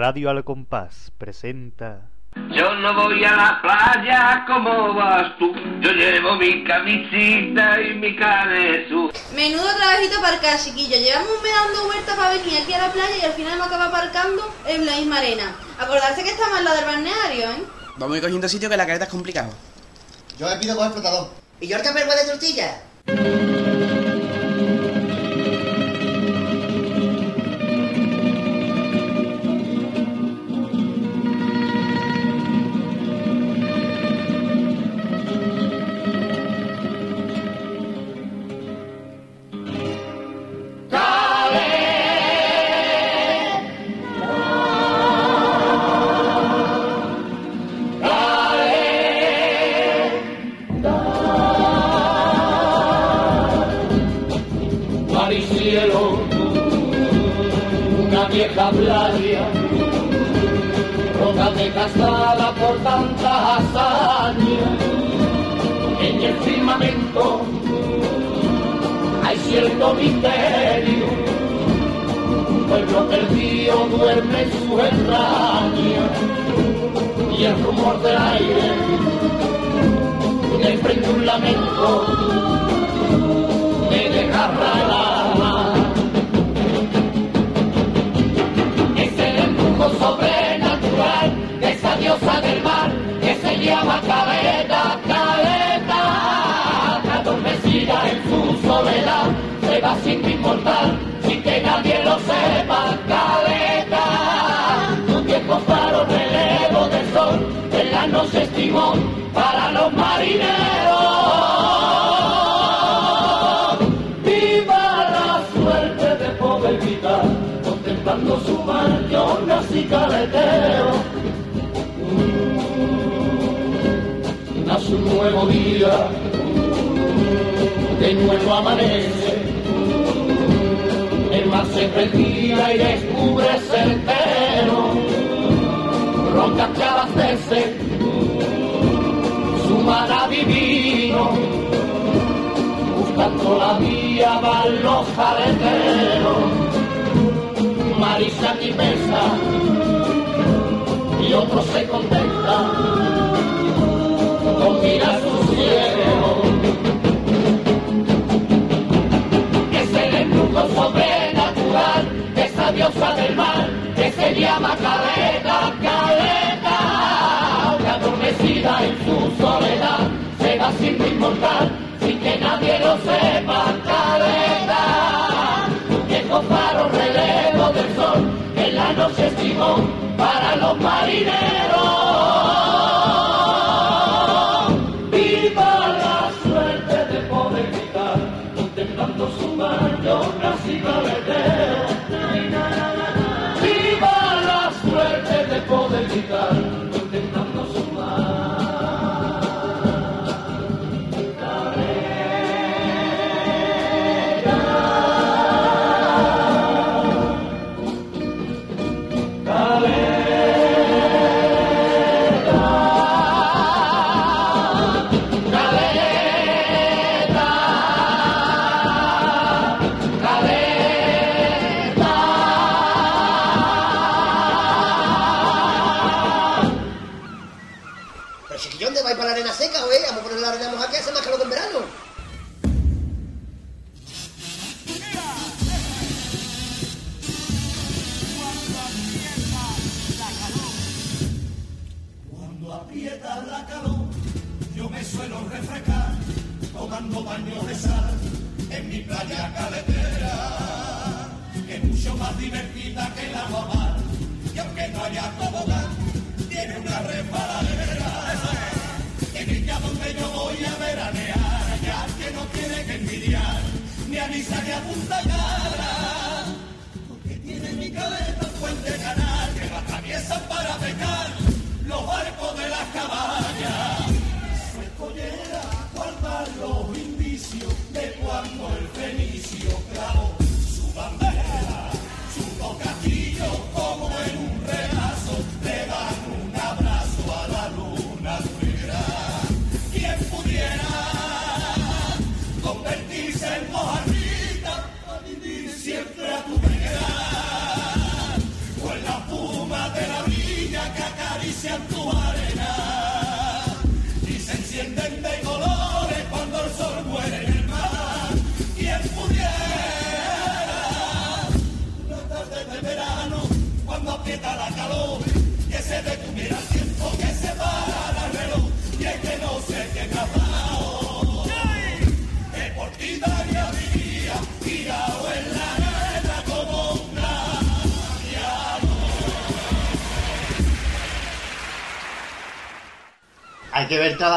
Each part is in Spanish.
Radio Al Compás presenta. Yo no voy a la playa como vas tú. Yo llevo mi camisita y mi canesú. Menudo trabajito aparcar, chiquillo. Llevamos un mes dando vueltas para venir aquí a la playa y al final me acaba aparcando en la misma arena. Acordarse que estamos al lado del balneario, ¿eh? Vamos a ir cogiendo sitio que la careta es complicado. Yo me pido coger flotador. ¿Y yo el camper de tortilla? un nuevo día, de nuevo amanece, el mar se retira y descubre certero, rocas que abastece, su mana divino, buscando la vía van los jaleteros, marisa y pesa y otro se contenta Mira su cielo, que es el embrugo sobrenatural, esa diosa del mar que se llama cadena, cadeta, una adormecida en su soledad, se va sin remota, sin que nadie lo sepa cadeta, que cofaro relevo del sol, en la noche estimó para los marineros. ¡Viva la suerte de poder gritar!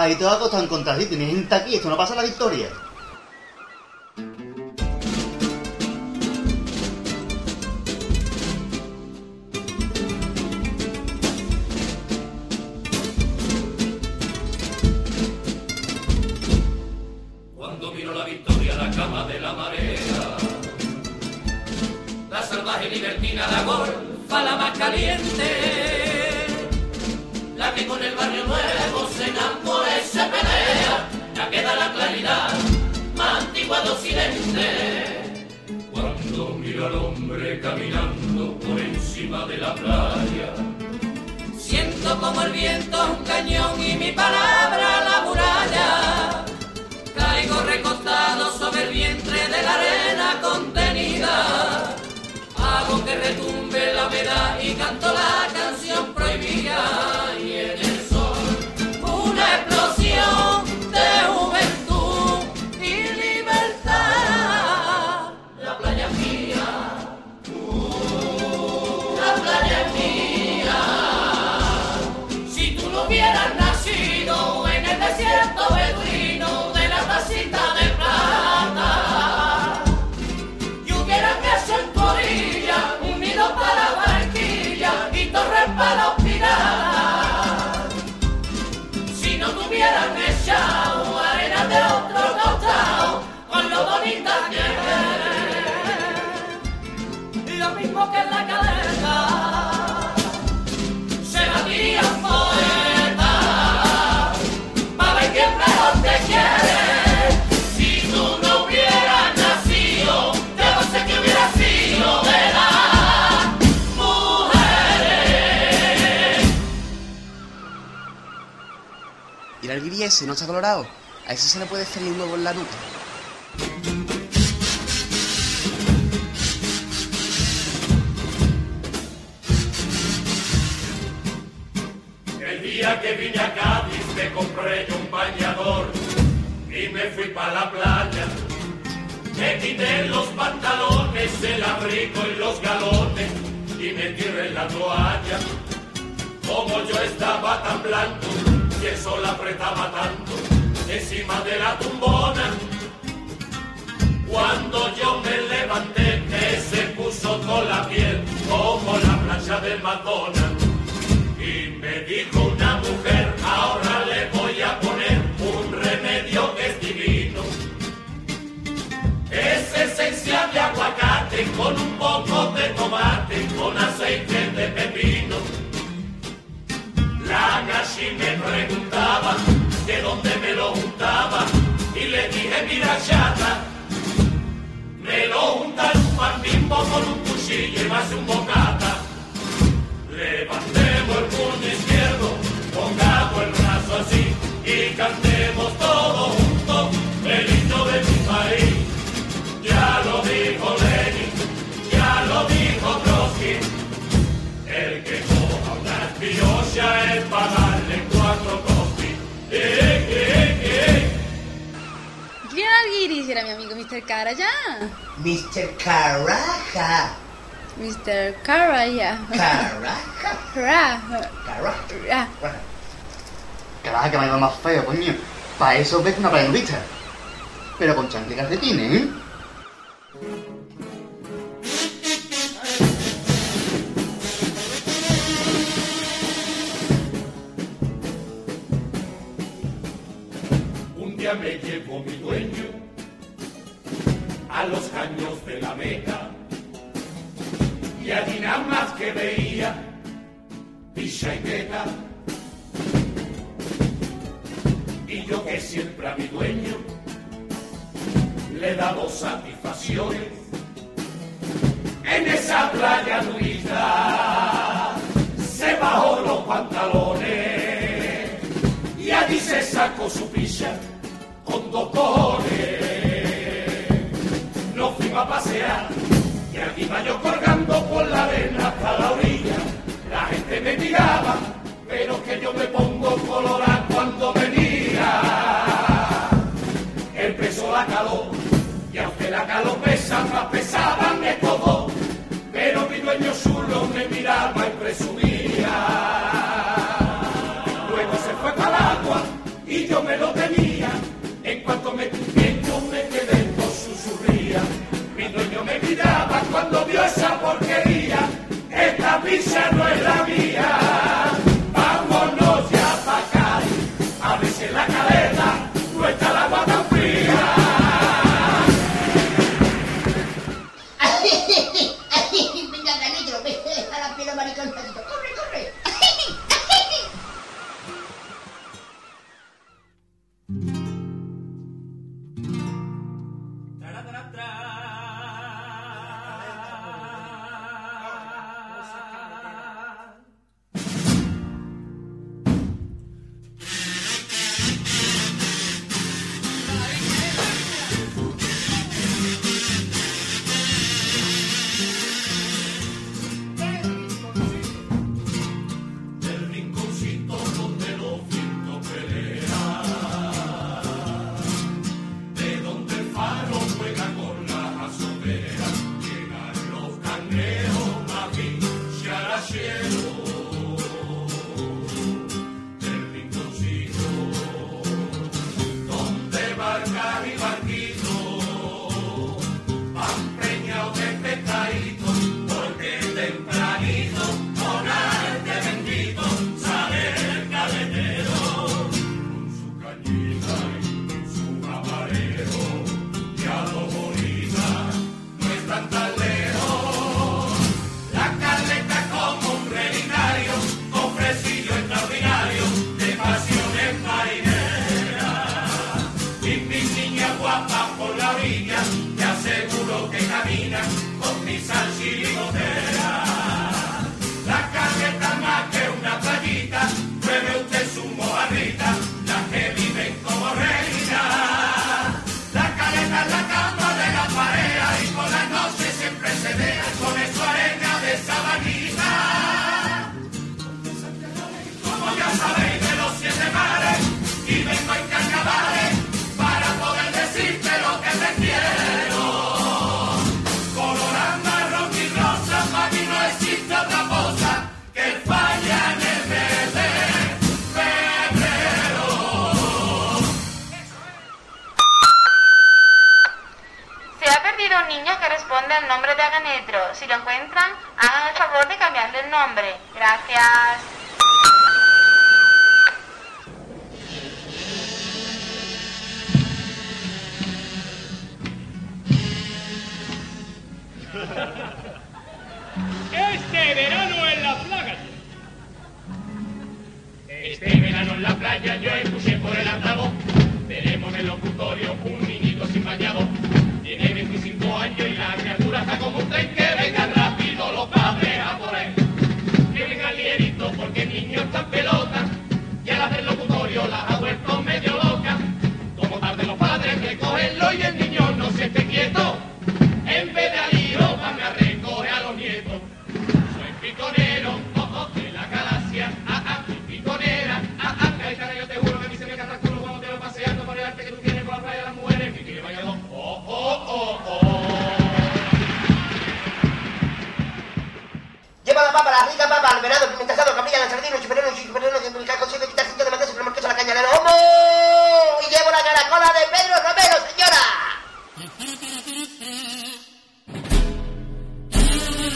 Que ver trabajito a costa en contra. Si tienes gente aquí, esto no pasa la victoria. Para los si no te hubieran echado arena de otro costado con lo bonita que eres, lo mismo que en la caleta el alguiri ese no está colorado? A ese se le puede salir un huevo en la nuca. El día que vine a Cádiz me compré yo un bañador y me fui para la playa. Me quité los pantalones, el abrigo y los galones y me tiré en la toalla. Como yo estaba tan blanco y el sol apretaba tanto encima de la tumbona. Cuando yo me levanté, que se puso toda la piel como la plancha del Madonna. Y me dijo una mujer, ahora le voy a poner un remedio que es divino. Es esencia de aguacate con un poco de tomate, con aceite de pepino. La gashi me preguntaba de dónde me lo juntaba y le dije, mira chata, me lo juntan un pan bimbo con un cuchillo y más un bocata. Levantemos el puño izquierdo, pongamos el brazo así y cantemos todos era el guiri? Si era mi amigo Mr. Cara ya. Mr. Caraja. Mr. Caraja. Ra, Caraja. ra. Carajo, que me ha ido más feo, coño. Para eso ves una nudista. Pero con chanclas y calcetines, ¿eh? Un día me llevó mi dueño los caños de la Meca y allí nada más que veía picha y meta. Y yo que siempre a mi dueño le he dado satisfacciones en esa playa nudista se bajó los pantalones y allí se sacó su picha con dos cojones. Y aquí iba yo colgando por la arena hasta la orilla. La gente me miraba, pero que yo me pongo colorado cuando venía. Empezó la calor y aunque la calor pesa, más pesaban estos dos. Pero mi dueño chulo me miraba y presumía. Luego se fue para el agua y cuando vio esa porquería, esta pizza no es la mía.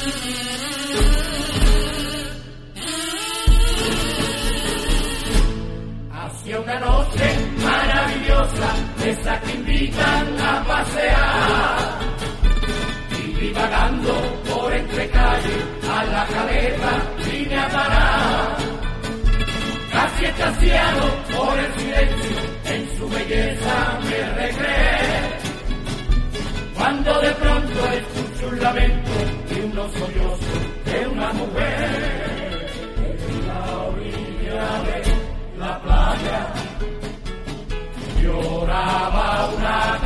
Mm-hmm. Habaunar.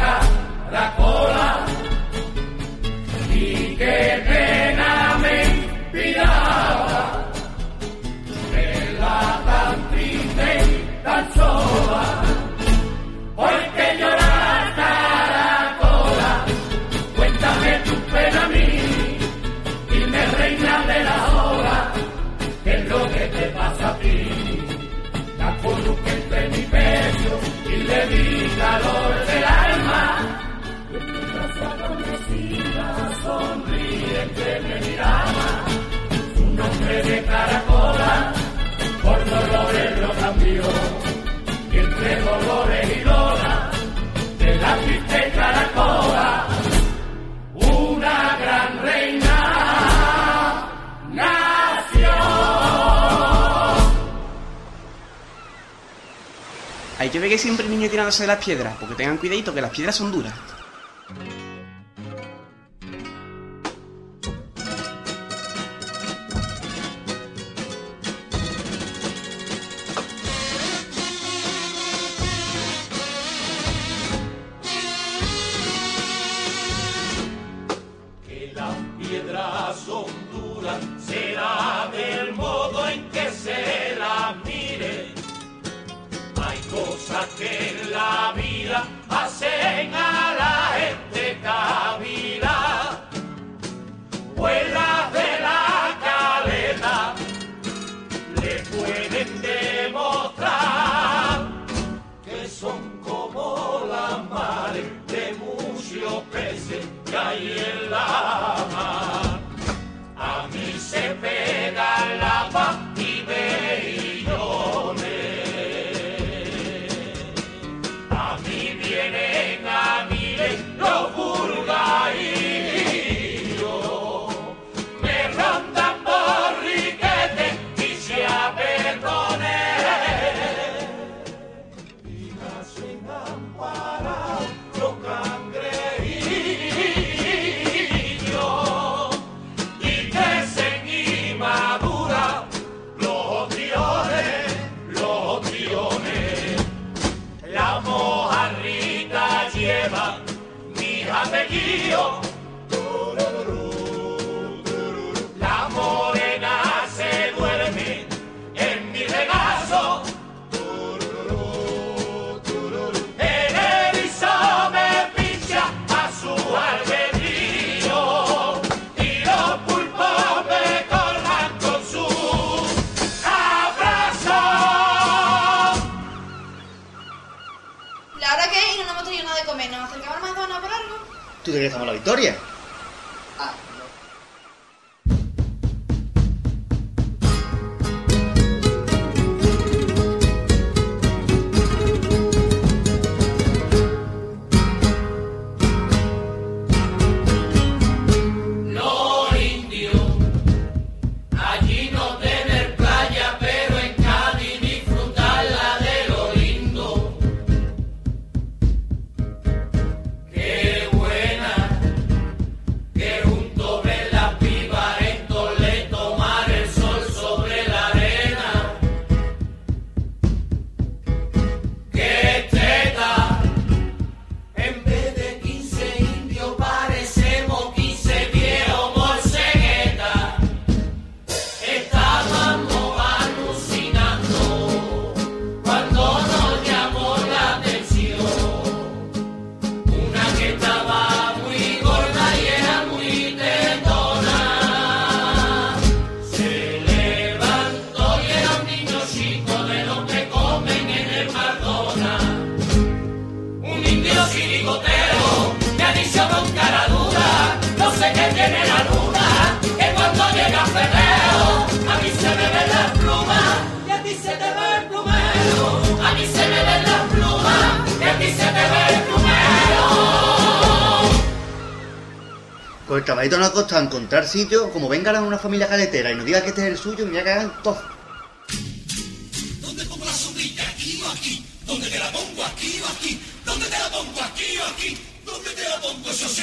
La adormecida sonriente me miraba un hombre de caracola por dolores lo cambió entre dolores y lola de la triste caracola una gran reina nación. Hay que ver que siempre el niño tirándose de las piedras, porque tengan cuidadito que las piedras son duras. Pues el trabajito nos ha costado encontrar sitio, como venga una familia caletera y nos diga que este es el suyo, mira que hagan todo. ¿Dónde pongo la sombrilla? ¿Aquí o aquí? ¿Dónde te la pongo? ¿Aquí o aquí? ¿Dónde te la pongo? ¿Aquí o aquí? ¿Dónde te la pongo? ¿Esos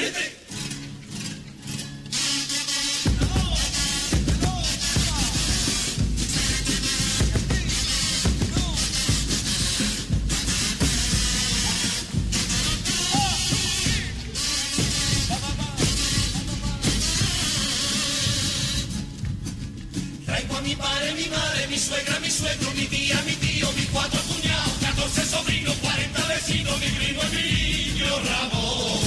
mi madre, mi suegra, mi suegro, mi tía, mi tío, mis cuatro cuñados, 14 sobrinos, 40 vecinos, mi primo y mi niño Ramón.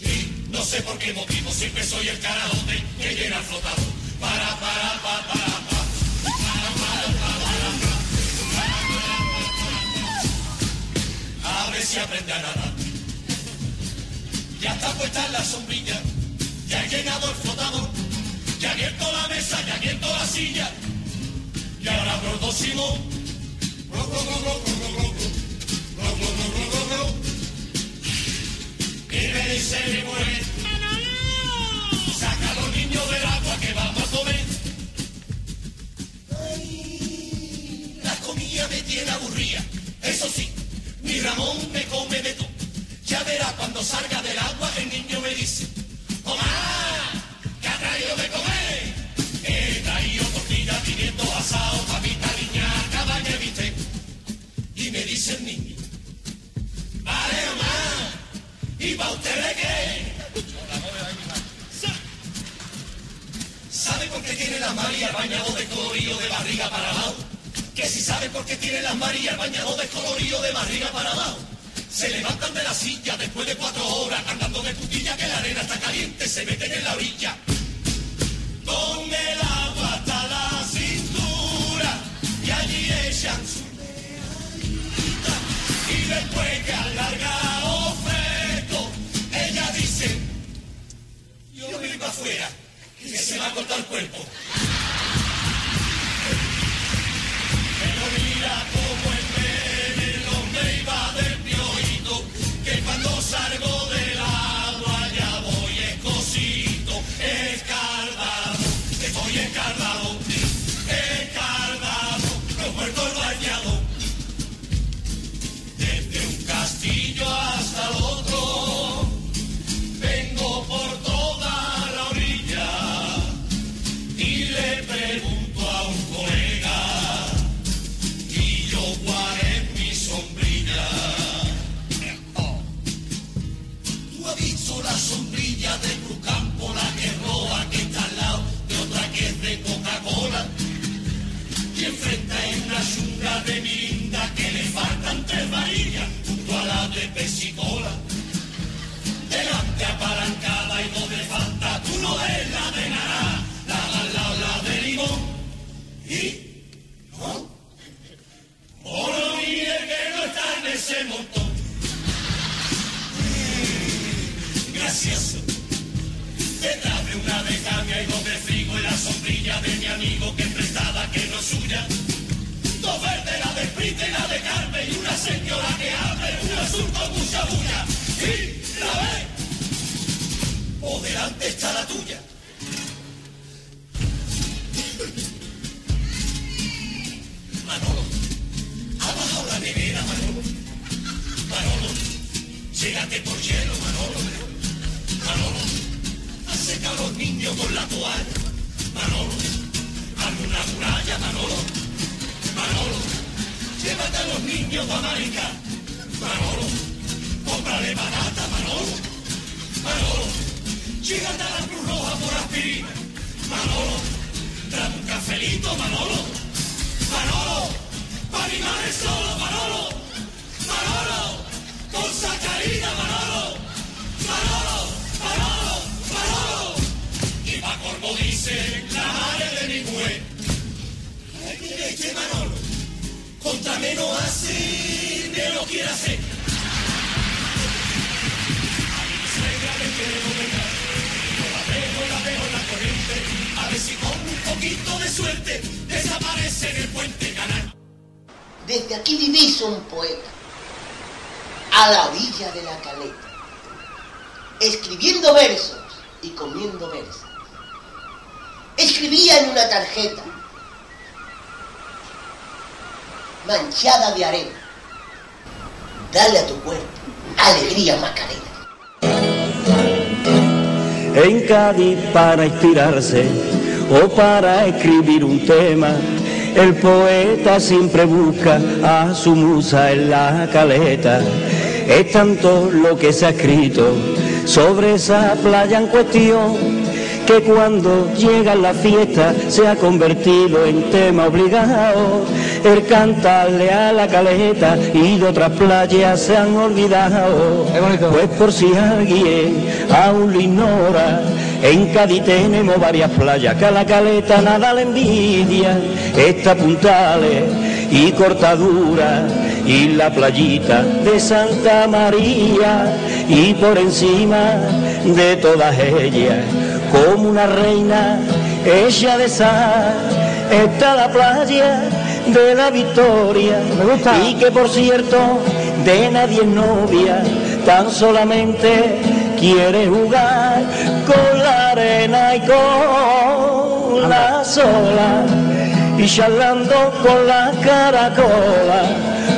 Y no sé por qué motivo siempre soy el carajote que llena el flotador. Para, para, para, para, para. Para, para, para, para, para. A ver si aprende a nadar. Ya está puesta la sombrilla, ya he llenado el flotador, ya abierto la mesa, ya abierto la silla, y ahora abro Simón. Y me dice mi mujer, saca a los niños del agua que vamos a comer. Ay, la comida me tiene aburrida, eso sí, mi Ramón me come de todo. Ya verá cuando salga del agua el niño me dice, ¡Mamá! ¿Qué ha traído de comer? He traído tortilla, pimiento asado, papita niña, cabaña y bistec. Y me dice el niño, vale mamá, ¿y para ustedes qué? ¿Sabe por qué tiene las Marías bañado de colorío de barriga para abajo? Que si sabe por qué tiene las Marías bañado de colorío de barriga para abajo. Se levantan de la silla después de cuatro horas andando de putilla que la arena está caliente, se meten en la orilla. y después que alarga ofreto, ella dice, yo me iba afuera, que se me ha cortado el cuerpo. Está la tuya. Manolo, ha bajado la nevera, Manolo. Manolo, llégate por hielo, Manolo. Manolo, ha secado a los niños con la toalla. Manolo, hazme una muralla, Manolo. Manolo, llévate a los niños para América. Manolo, cómprale barata, Manolo. Manolo, llégate a la Cruz Roja por aspirina. Manolo, dame un cafelito, Manolo. Manolo, para animar el solo, Manolo. Manolo, con sacarina, Manolo. Manolo, Manolo, Manolo. Y pa' corvo dice la madre de mi mujer. Qué leche, Manolo. Contra menos así, me lo quiere hacer. Desaparece en el puente canal. Desde aquí vivís un poeta, a la orilla de la caleta, escribiendo versos y comiendo versos. Escribía en una tarjeta, manchada de arena. Dale a tu cuerpo alegría Macarena. en Cádiz para inspirarse o para escribir un tema. El poeta siempre busca a su musa en la caleta. Es tanto lo que se ha escrito sobre esa playa en cuestión que cuando llega la fiesta se ha convertido en tema obligado. El cantarle a la caleta y de otras playas se han olvidado. Pues por si alguien aún lo ignora, en Cádiz tenemos varias playas que a la caleta nada le envidia. Esta puntales y cortadura y la playita de Santa María y por encima de todas ellas como una reina ella de sal está la playa de la victoria. Y que por cierto de nadie es novia tan solamente quiere jugar con la arena y con la sola. Y charlando con la caracola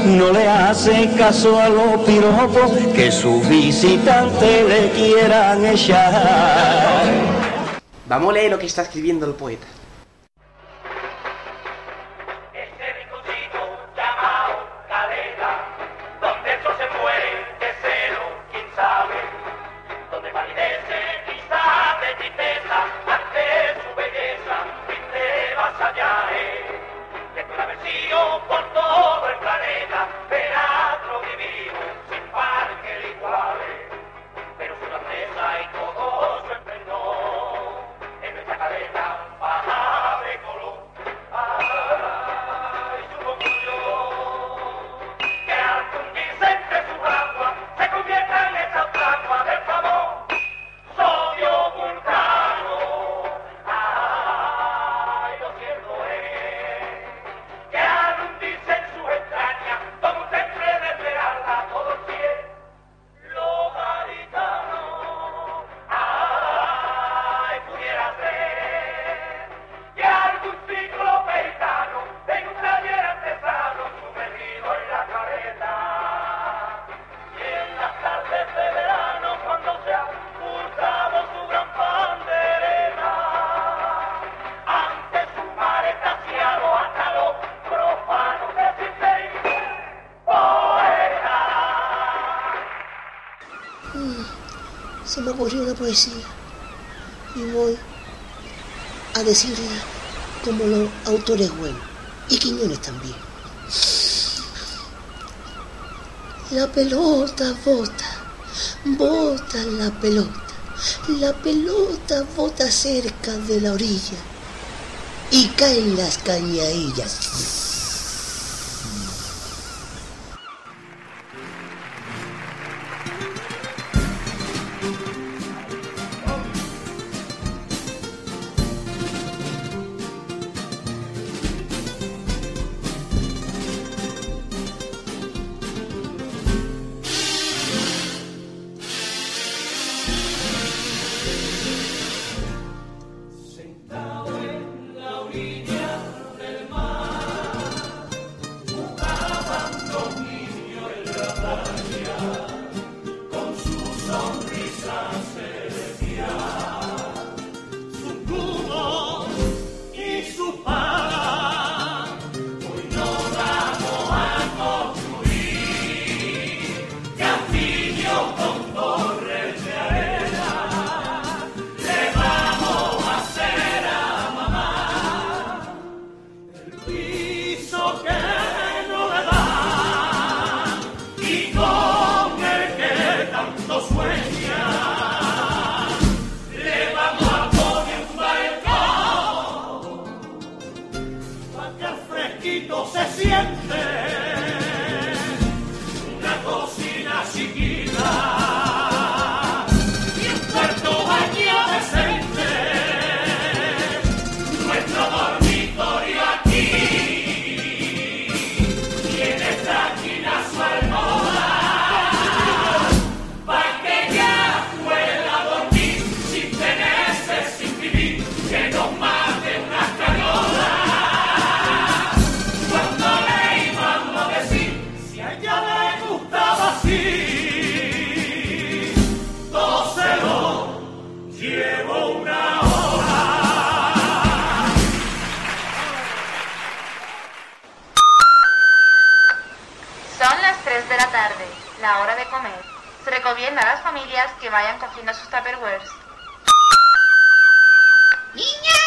no le hace caso a los piropos que sus visitantes le quieran echar. Vamos a leer lo que está escribiendo el poeta. y voy a decirle como los autores buenos y Quiñones también. La pelota bota, bota la pelota, la pelota bota cerca de la orilla y caen las cañadillas. recogiendo sus tupperwares. ¡Niña!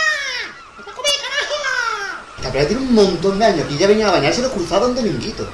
¡No te comes, carajo! La playa tiene un montón de años y ya venía a bañarse los cruzados en dominguito.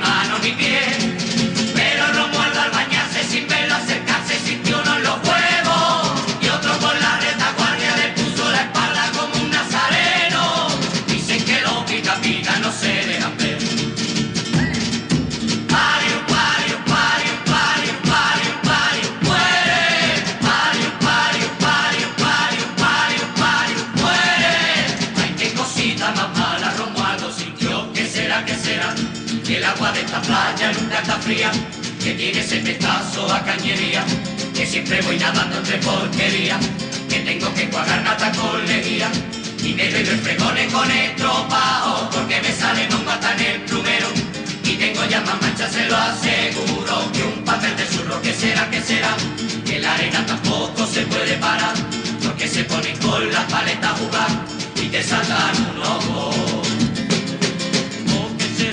mi el agua de esta playa nunca está fría. Que tiene ese pestazo a cañería. Que siempre voy nadando entre porquería. Que tengo que cuadrar nata con lejía. Y me doy los fregones con estropajo. Porque me sale mongo hasta en el plumero. Y tengo ya más manchas, se lo aseguro Que un papel de zurro, que será, que será Que la arena tampoco se puede parar Porque se ponen con las paletas a jugar Y te saltan un ojo Oh, ¿qué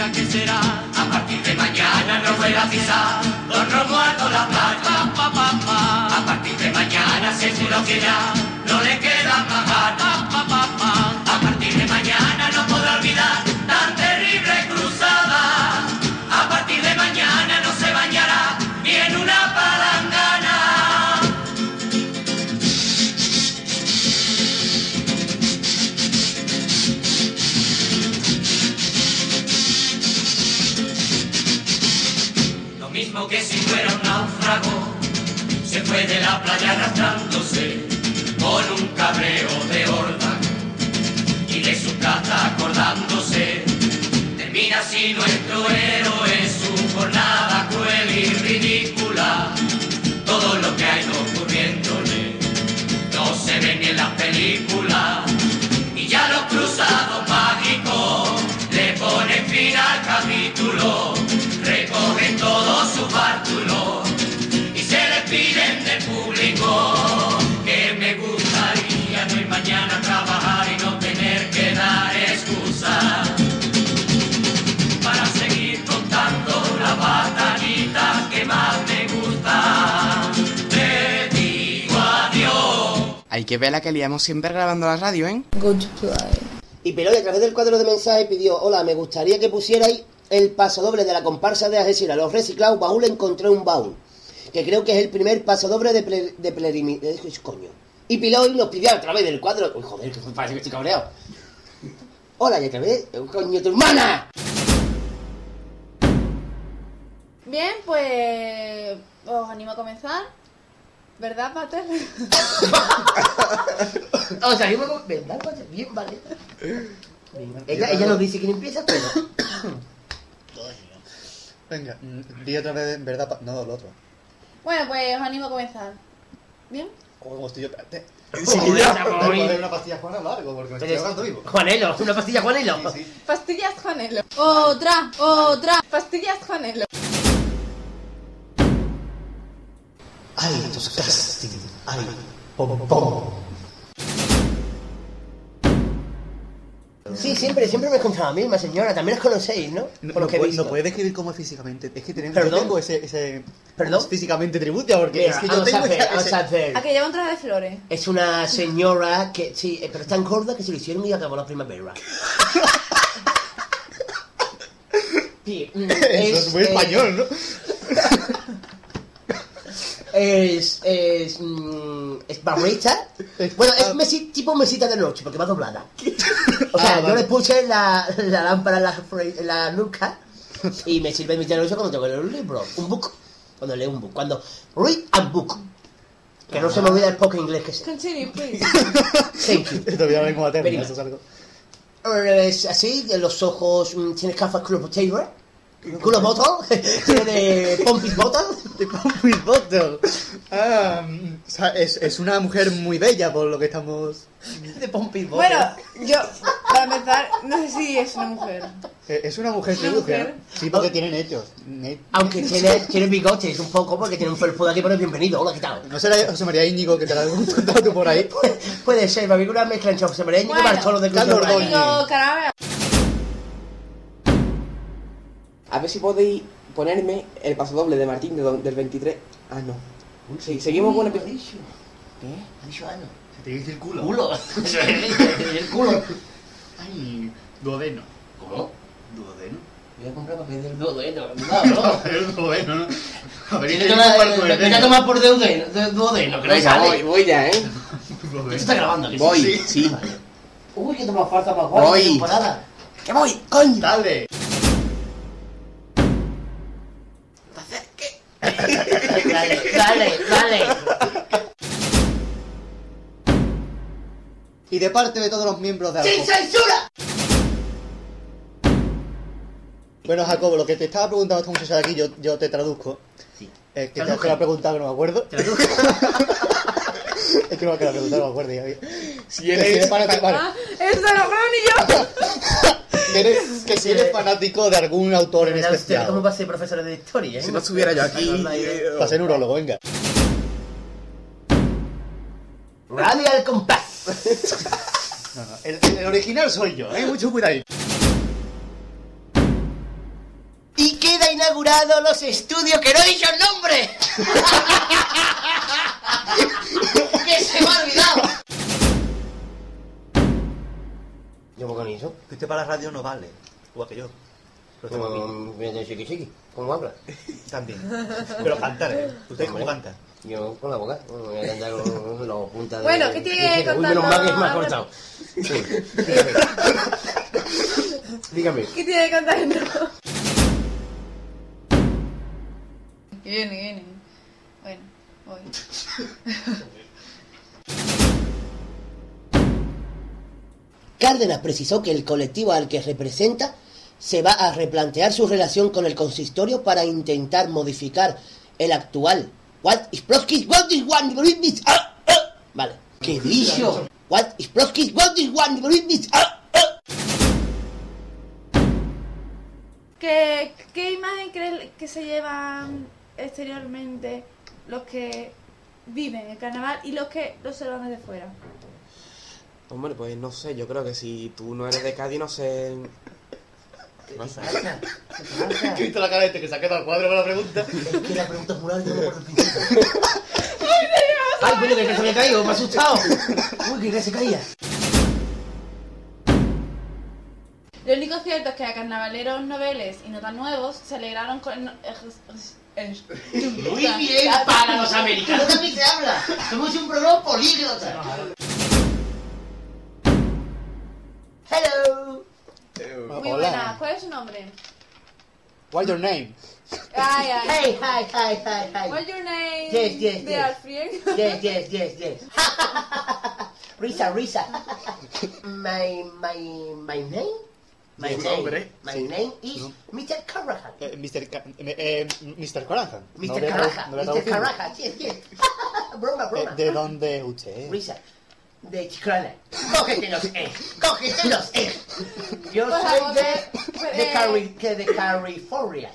A partir de mañana no vuelva a pisar Don Romualdo la playa pa, pa, pa. A partir de mañana seguro que ya No le queda más fue de la playa arrastrándose con un cabreo de horda y de su casa acordándose. Termina así nuestro héroe su jornada cruel y ridícula. Todo lo que ha ido ocurriéndole no se ve ni en las películas. Y ya los cruzados mágicos le ponen fin al capítulo. Recogen todo su bártulo Hay que ver la que liamos siempre grabando la radio, ¿eh? Good Y Peloy a través del cuadro de mensajes pidió, hola, me gustaría que pusierais el pasodoble de la comparsa de Algeciras, los reciclados, baúl encontré un baúl, que creo que es el primer pasodoble de, ple, de plerimi- eh, coño. Y Piloy nos pidió a través del cuadro, uy, joder, que parece que estoy cabreado. Hola, y a través, eh, coño, tu hermana. Bien, pues os animo a comenzar. ¿Verdad, Pater? O sea, yo me... ¿Verdad? Bien, vale. Ella, ella nos dice quién empieza, pero... Venga, di otra vez, en verdad, pa- no, lo otro. bueno, pues os animo a comenzar. ¿Bien? Como estoy yo, espérate. Sí, Joder, ya, tengo voy. que poner una pastilla Juana o algo, porque me estoy ahogando vivo. Juanelo, una pastilla Juanelo. Pastillas Juanelo. Otra, otra. Pastillas Juanelo. Ay, estos castings. Ay, pom pom. Sí, siempre, siempre me contra la misma señora, también os conocéis, ¿no? No, Por lo no que he puede, no puede describir cómo es físicamente. Es que tenemos, ¿Perdón? yo tengo ese, ese ¿Perdón? físicamente tributia, porque Mira, es que yo vamos a tengo hacer, ese- vamos a hacer. A que lleva un traje de flores. Es una señora que, sí, eh, pero es tan gorda que se lo hicieron y acabó la primavera. Sí, Eso es muy eh, español, ¿no? Es, es, mm, es barrita. Bueno, es mesi- tipo mesita de noche, porque va doblada. O sea, Ah, yo vale. le puse la, la lámpara en la, fre- en la nuca y me sirve mesita de noche cuando tengo que leer un libro, un book. Cuando leo un book. Cuando read a book. Que no se me olvida el poco inglés que sé. Continue, please. Thank you. Todavía vengo a Very terminar, good. eso es algo. Es así, de los ojos, mm, tiene gafas potato, culo bottle, tiene pompis bottle. De Pompey Bottle. Ah, o sea, es, es una mujer muy bella por lo que estamos. De pompis bottle. Bueno, yo, para empezar, no sé si es una mujer. Eh, Es una mujer Una tributia, mujer. Sí, porque tiene nechos. Ne- Aunque tiene, tiene bigotes un poco porque tiene un felpudo aquí, pero es bienvenido. Hola, ¿qué tal? ¿No será José María Íñigo que te la has contado tú por ahí? Puede ser, mí una mezcla entre José María Íñigo y Bueno, Bartolo de Carlos. Ordóñez. A ver si podéis ponerme el pasodoble de Martín de do- del 23. Ah, no. Sí, seguimos con el... ¿Qué? Ha dicho ano. Se te dice el culo. Culo. el culo. Ay, duodeno. ¿Cómo? Duodeno. Voy a comprar papel del duodeno, ¿no? El duodeno, ¿no? A ver, ¿qué dice Marco me voy a tomar por duodeno, de- duodeno, que no sale. voy, voy ya, ¿eh? Esto está grabando, que Voy, sí. sí. Uy, que toma falta para jugar Voy. ¡Que voy! ¡Coño! Dale. Dale, dale, dale. Y de parte de todos los miembros de ¡Sin censura! Bueno, Jacobo, lo que te estaba preguntando esta muchacha de aquí, yo, yo te traduzco. Sí. Es que te hace la pregunta que no me acuerdo. es que no me queda la pregunta, no me acuerdo. ya. Si eres, fanático, vale, Ah, eso ni yo. que eres- que si eres fanático de algún autor en especial. cómo va a ser profesor de historia, ¿eh? Si no estuviera yo aquí... Para ser neurólogo, venga. Radial Compass. No, no, el, el original soy yo, eh, mucho cuidado. Y queda inaugurado los estudios que no he dicho el nombre. que se me con eso. Que usted para la radio no vale. Igual que yo. Pero tengo aquí. Como, viene chiqui chiqui. ¿Cómo habla? También. Pero cantar, ¿eh? ¿Usted cómo Hombre. canta? Yo con la boca. Voy a cantar con la punta de... Bueno, ¿qué tiene Uy, que menos mal que me ha contarnos? cortado. Sí. Dígame. ¿Qué tiene que contar? Viene, viene. Bueno, voy. Cárdenas precisó que el colectivo al que representa se va a replantear su relación con el consistorio para intentar modificar el actual. What is? What is one? Ah, ah. Vale. ¿Qué dicho? What is? What is one? Ah, ah. ¿Qué, ¿Qué imagen crees que se llevan exteriormente los que viven el carnaval y los que lo observan desde fuera? Hombre, pues no sé, yo creo que si tú no eres de Cádiz, no sé... No sé. ¿Qué visto la cara de este que se ha quedado al cuadro con la pregunta? Es que la pregunta es muy larga no me acuerdo el principio. ¡Ay, coño, que se me caído! ¡Me ha asustado! ¡Uy, que se caía! Lo único cierto es que a carnavaleros noveles y no tan nuevos se alegraron con el... no- el- Muy bien, para los americanos también se habla. Somos un programa políglota. Hello. Muy buena. ¿Cuál es su nombre? What's your name? Ay, ay. Hey, hi, hi, hi, hi. What's your name? Yes, yes, They yes. are friends. Yes, yes, yes, yes. risa, risa. My, my, my name? My name. hombre. My Sí. name is No. Mr. Carajan. Eh, Mr. Ca- eh, eh, Mr. Corazon. No Mr. a Mr. yes, yes. broma, Eh, broma. ¿De dónde es usted? Risa. De Chiclana. Cógetelos, eh. Cógetelos, eh. Yo Por soy favor, de, eh, de, Cari- que de California.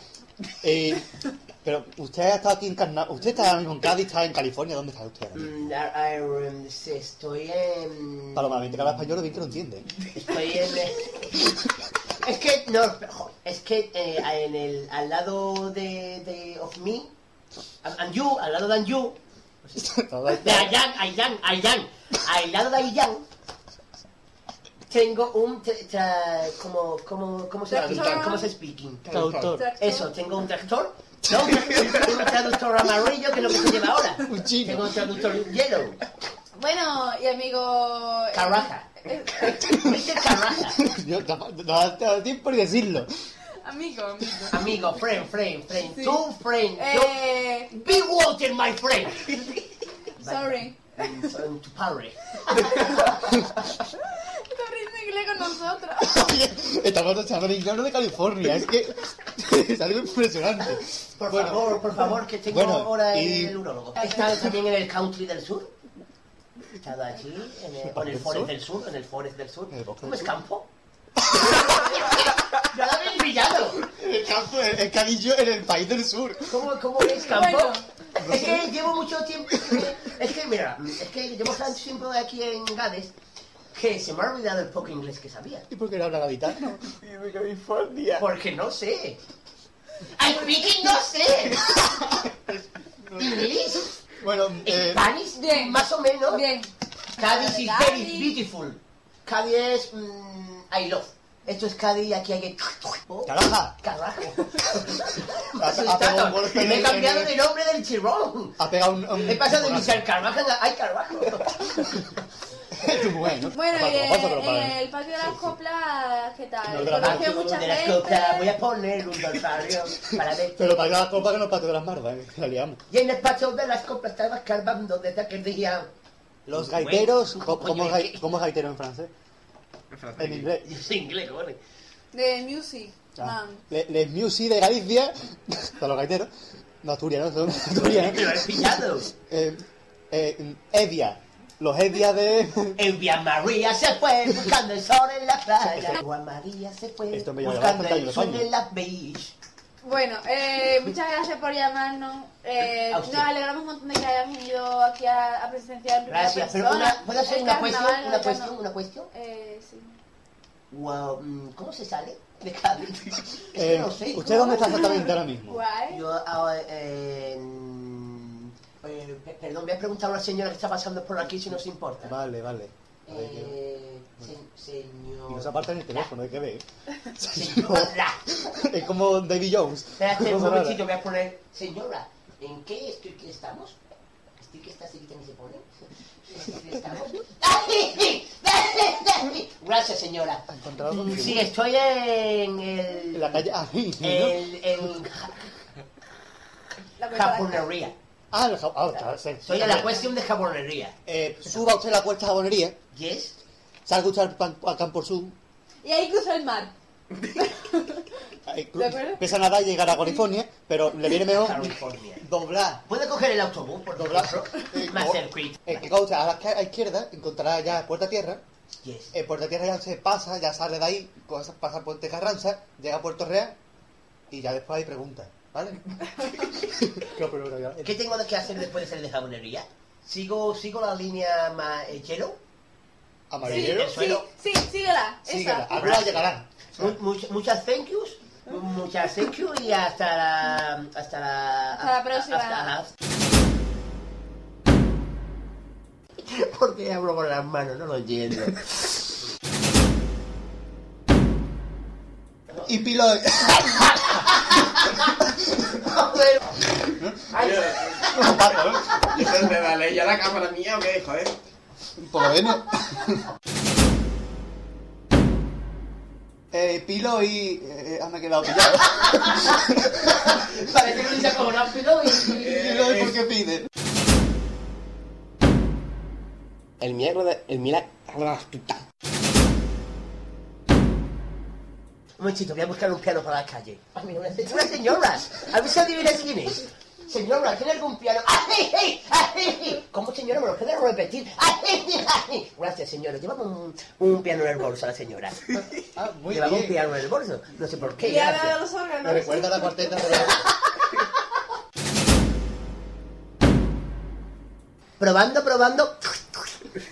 Eh, pero usted ha estado aquí en Carnaval. Usted está ahora mismo en Cádiz, está en California. ¿Dónde está usted? ahora mismo? Mm, I- I, um, sí, estoy en... Paloma, me que habla español, bien que lo entiende. Estoy en... eh, Es que, no, jo, es que eh, en el, al lado de, de of me, and and you, al lado de and you, de Ayan, Ayan, Ayan, al lado de Ayan, tengo un, tra- tra- como, como, ¿cómo se? ¿Cómo se speaking? Traductor. Eso, tengo un tractor, no, un, un traductor amarillo que es lo que se lleva ahora. Un chino. Tengo un traductor yellow, Bueno, y amigo... Eh. Caraja. Yo, no, no da tiempo ni decirlo. Amigo, amigo. Amigo, friend, friend, friend, Sí. two friend, Eh, two- be water, my friend. sorry. Mm, to Parry. Está inglés con nosotros. Estamos echando el inglés de California. Es que es algo impresionante. Por Bueno, favor, por favor, que tengo Bueno, ahora y- el urólogo. He estado también en el country del sur. He estado allí, en el, o en el del forest sur? del sur, en el forest del sur. ¿En el bosque ¿Cómo del es sur? campo? ¡Ya lo habéis pillado! el campo, el, el cadillo en el país del sur. ¿Cómo, cómo es campo? Bueno. Es que llevo mucho tiempo. Es que, mira, es que llevo tanto tiempo aquí en Gades que se me ha olvidado el poco inglés que sabía. ¿Y por qué no habla gaditano? Porque no sé. I speaking no sé. Inglés. Bueno, eh, Spanish, Bien. más o menos. Bien. Cádiz is very beautiful. Cádiz es mm, I love. Esto es Cádiz y aquí hay que... ¡Caraja! ¡Carajo! Ha- ha pegado un golpe me he cambiado de nombre del chirrón. Ha pegado un... un He pasado de Michel Carvajal a... ¡Ay, Carvajal! Bueno, Paso, y mí. el patio de las coplas, ¿qué tal? De Conoció mucha de las gente. coplas voy a poner un dorsario para ver... Pero para la copa que no es patio de las mardas, ¿eh? la liamos. Y en el patio de las coplas estaba escarbando desde aquel día... Los gaiteros, Bueno, ¿cómo, cómo, coño, es gai- ¿qué? cómo es gaitero en francés? En inglés. Es inglés, cojones. De Music, Ah. Le- Les Music de Galicia, para los gaiteros, no Asturias, ¿no? Son Asturias, Lo he pillado. Eh, eh, Evia, los Evia de... En Vía María se fue buscando el sol en la playa. Juan María se fue Esto me lleva buscando el sol en la beach. Bueno, eh, muchas gracias por llamarnos. Eh, A nos alegramos un montón de que hayan venido aquí a, a presenciar en Gracias, pero una, ¿puedo hacer el una cuestión? Una cuestión, una cuestión. Eh, sí. Wow, mm, ¿cómo se sale de Eh, no sé. ¿Usted dónde está exactamente ahora mismo? Guay. Yo, ah, eh, eh, pe- perdón, voy a preguntar a una señora que está pasando por aquí si no se importa. Vale, vale. Eh, se- señor... Y no se aparta en el teléfono, hay que ver. Señora. Es como Davy Jones. Espérate un momentito, voy a poner... Señora, ¿en qué estoy que estamos? ¿Estoy que está seguida ni se pone? ¿Estoy estamos? Gracias, señora. Sí, estoy en el... En la calle... Ah, sí, ¿no? En, en La jabonería. Ah, el ah, está, sí. La cuestión de jabonería. Eh, suba usted la cuesta jabonería, ¿Yes? salga usted al, pan- al Campo Sur, Y ahí cruza el mar. eh, ¿De acuerdo? empieza a nadar y llegar a California, pero le viene mejor California. doblar. ¿Puede coger el autobús, por Doblar. Eh, eh, que usted a la izquierda, encontrará ya Puerta Tierra. Yes. En Puerta Tierra ya se pasa, ya sale de ahí, pasa pasa Puente Carranza, llega a Puerto Real y ya después hay preguntas, ¿vale? Qué pregunta, ya. ¿Qué tengo que hacer después de ser de jabonería? ¿Sigo, sigo la línea más eh, hielo? Sí, Amarillero, suelo. sí, sí, síguela. síguela, Esa. llegará. Much- muchas thank yous. Muchas thank you y hasta la... Hasta la... Hasta la próxima. hasta la- ¿Por qué hablo con las manos? No lo entiendo. Y pilo... Ay, ¿Y eso me vale ya la cámara mía o qué, joder? Por lo menos. Eh, pilo y... Eh, ah, me he quedado pillado. Parece que lo hice como rápido y... Pilo y por qué pide. El milagro de... El milagro... Un momentito, voy a buscar un piano para la calle. Ay, mira, una, una señora. A ver si adivinas quién es. Señora, ¿tiene algún piano? ¡Ay, ay, ay! ¿Cómo, señora? ¿Me lo puede repetir? ¡Ay, ay! Gracias, señora. Llevaba un, un piano en el bolso a la señora. Ah, muy Llevaba un bien. piano en el bolso. No sé por qué. Y ahora gracias. los Me órganos. recuerda la cuarteta de la... Probando, probando.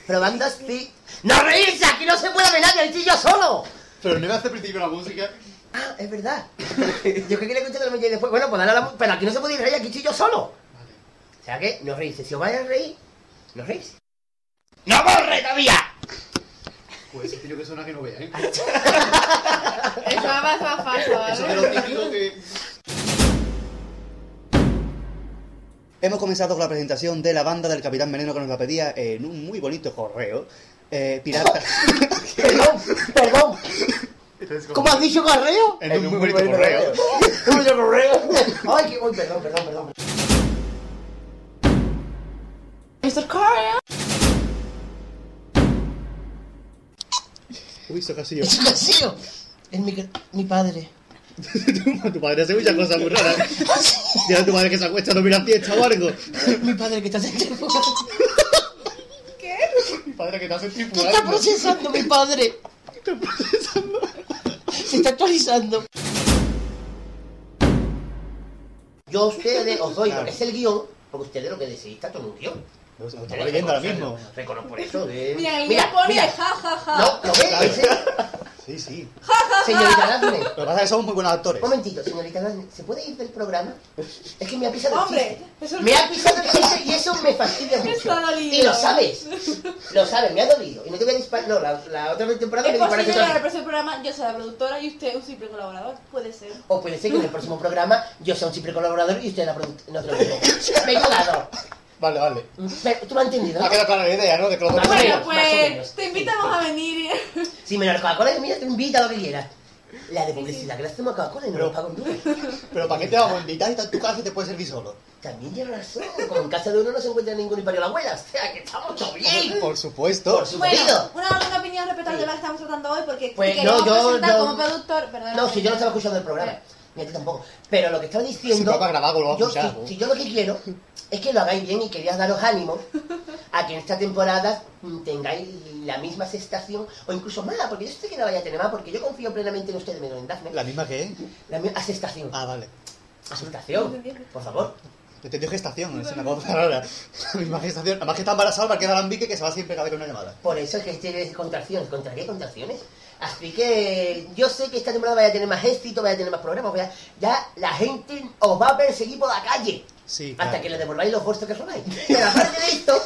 Probando, sí. ¡No reírse! ¡Aquí no se puede ver nadie! ¡Estoy yo solo! Pero no iba a hacer principio la música. Ah, es verdad. Yo que quería escuchar la música y después. Bueno, pues dale a la Pero aquí no se puede reír, aquí estoy yo solo. O sea que, no reírse. Si os vais a reír, no reírse. ¡No borre todavía! Pues ese tío que suena que no vea, ¿eh? Eso va más más fácil, Eso ¿vale? lo típico que... Hemos comenzado con la presentación de la banda del Capitán Veneno que nos la pedía en un muy bonito correo. Eh, pirata. Perdón, perdón. ¿Cómo has dicho correo? En un muy bonito correo. Un bonito correo. Ay, que. Uy, perdón, perdón, perdón. Mr. Corea. Uy, casi yo. ¡Es un vacío! Es mi, mi padre. tu padre hace muchas cosas muy raras. Dile a tu madre que se acuesta a dormir fiesta o algo. mi padre que está centrifugando. Padre que ¿Qué está procesando mi padre? Está procesando. Se está actualizando. Yo a ustedes os doy lo que es el guion, porque ustedes lo que decidís está todo un guion. Lo estaba leyendo ahora mismo. Reconozco por eso. Mira, y Mira, pone mira. ja, ja, ja. No, ¿lo ves? Sí, sí. Ja, ja, Señorita Dafne. Lo que pasa es que somos muy buenos actores. Un momentito, señorita Dafne. ¿Se puede ir del programa? Es que me ha pisado el Hombre, chiste. eso- Me ha pisado el chiste y eso me fastidia mucho. Y lo sabes. Lo sabes, me ha dolido. Y no te voy a disparar. No, la, la otra temporada me Es disparaste posible que en el programa yo sea la productora y usted un simple colaborador. Puede ser. O puede ser que en el próximo programa yo sea un simple colaborador y usted la produ- en otro grupo. Me he colado. Vale, vale. Pero, ¿Tú me has entendido? Ha ¿no? quedado clara la idea, ¿no? De que los Más o dos- menos, Bueno, más o pues te invitamos a venir. Si me la Coca-Cola que mira, te invita a lo que quieras. La de publicidad, que le hacemos a Coca-Cola y no lo pago en duro. Pero ¿para qué te vamos a invitar y en tu casa te puedes servir solo? También tienes razón. Como en casa de uno no se encuentra ningún y parió la abuela. O sea, que estamos todos bien. Por supuesto. Por su Bueno, una, alguna opinión respecto al tema que estamos tratando hoy, porque Pues si queremos no, yo- presentar yo- como productor, perdón. No, si yo no estaba escuchando el programa. Ni a ti tampoco. Pero lo que estaba diciendo. Si grabado, lo va a yo, escuchar, si, ¿no? si yo lo que quiero es que lo hagáis bien y quería daros ánimo a que en esta temporada tengáis la misma aceptación o incluso más, porque yo sé que la vaya a tener más, porque yo confío plenamente en ustedes, menos en Dafne. ¿La misma que es? La misma aceptación. Ah, vale. Aceptación, por favor. Te entendió gestación, es una cosa rara. La misma gestación. Además que está embarazada para que dar Alambique que se va siempre cada vez con una llamada. Por eso es que tiene contracciones. ¿Contra qué contracciones? Así que yo sé que esta temporada vaya a tener más éxito, vaya a tener más programas, vaya- ya la gente os va a perseguir por la calle. Sí, Hasta claro. que le devolváis los bolsos que robáis. Pero aparte de esto,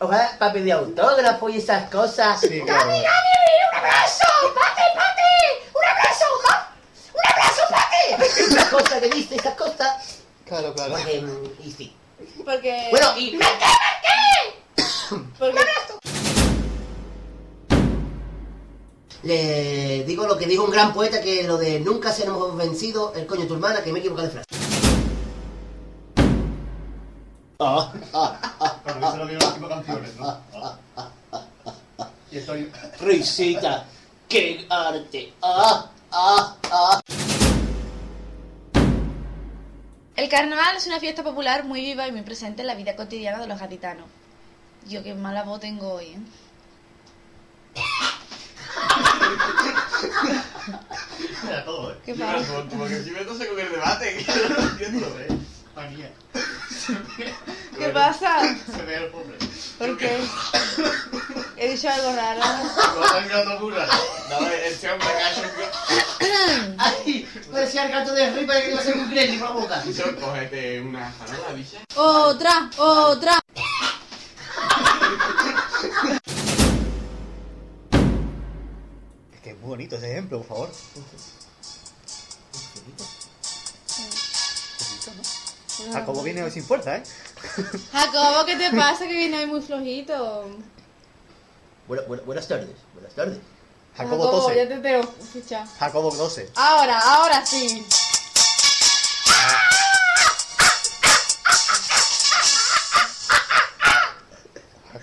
os va para pedir autógrafo y esas cosas. Sí, claro. ¡Gaby, Gaby! ¡Un abrazo! ¡Pate, pate! ¡Un abrazo! ¡Un abrazo, pate! Esas cosas que viste, esas cosas. Claro, claro. Porque, y sí. Porque. Bueno, y... ¡Marqué, Marqué! porque Le digo lo que dijo un gran poeta que lo de nunca seremos vencidos, el coño tu hermana, que me he equivocado de frase. Ah, ah, ah. Pero lo cinco canciones, ¿no? Y estoy. Risita, qué arte. Ah, ah, ah. El carnaval es una fiesta popular muy viva y muy presente en la vida cotidiana de los gaditanos. Yo qué mala voz tengo hoy, ¿eh? Todo, ¿eh? ¿Qué pasa? Porque si me no sé con el debate, que yo no entiendo, ¿eh? Manía. ¿Qué pasa? Se ve el pobre. ¿Por qué? He dicho algo raro. No locura. No, este hombre. Ay, parecía el gato de que gremlin por la boca. Cógete una janola, bicha. Otra, otra. Muy bonito ese ejemplo, por favor. Jacobo viene hoy sin fuerza, ¿eh? Jacobo, ¿qué te pasa que viene hoy muy flojito? Bueno, bueno, buenas tardes, buenas tardes. Jacobo ya 12. te tengo fichado. Jacobo 12. Ahora, ahora sí.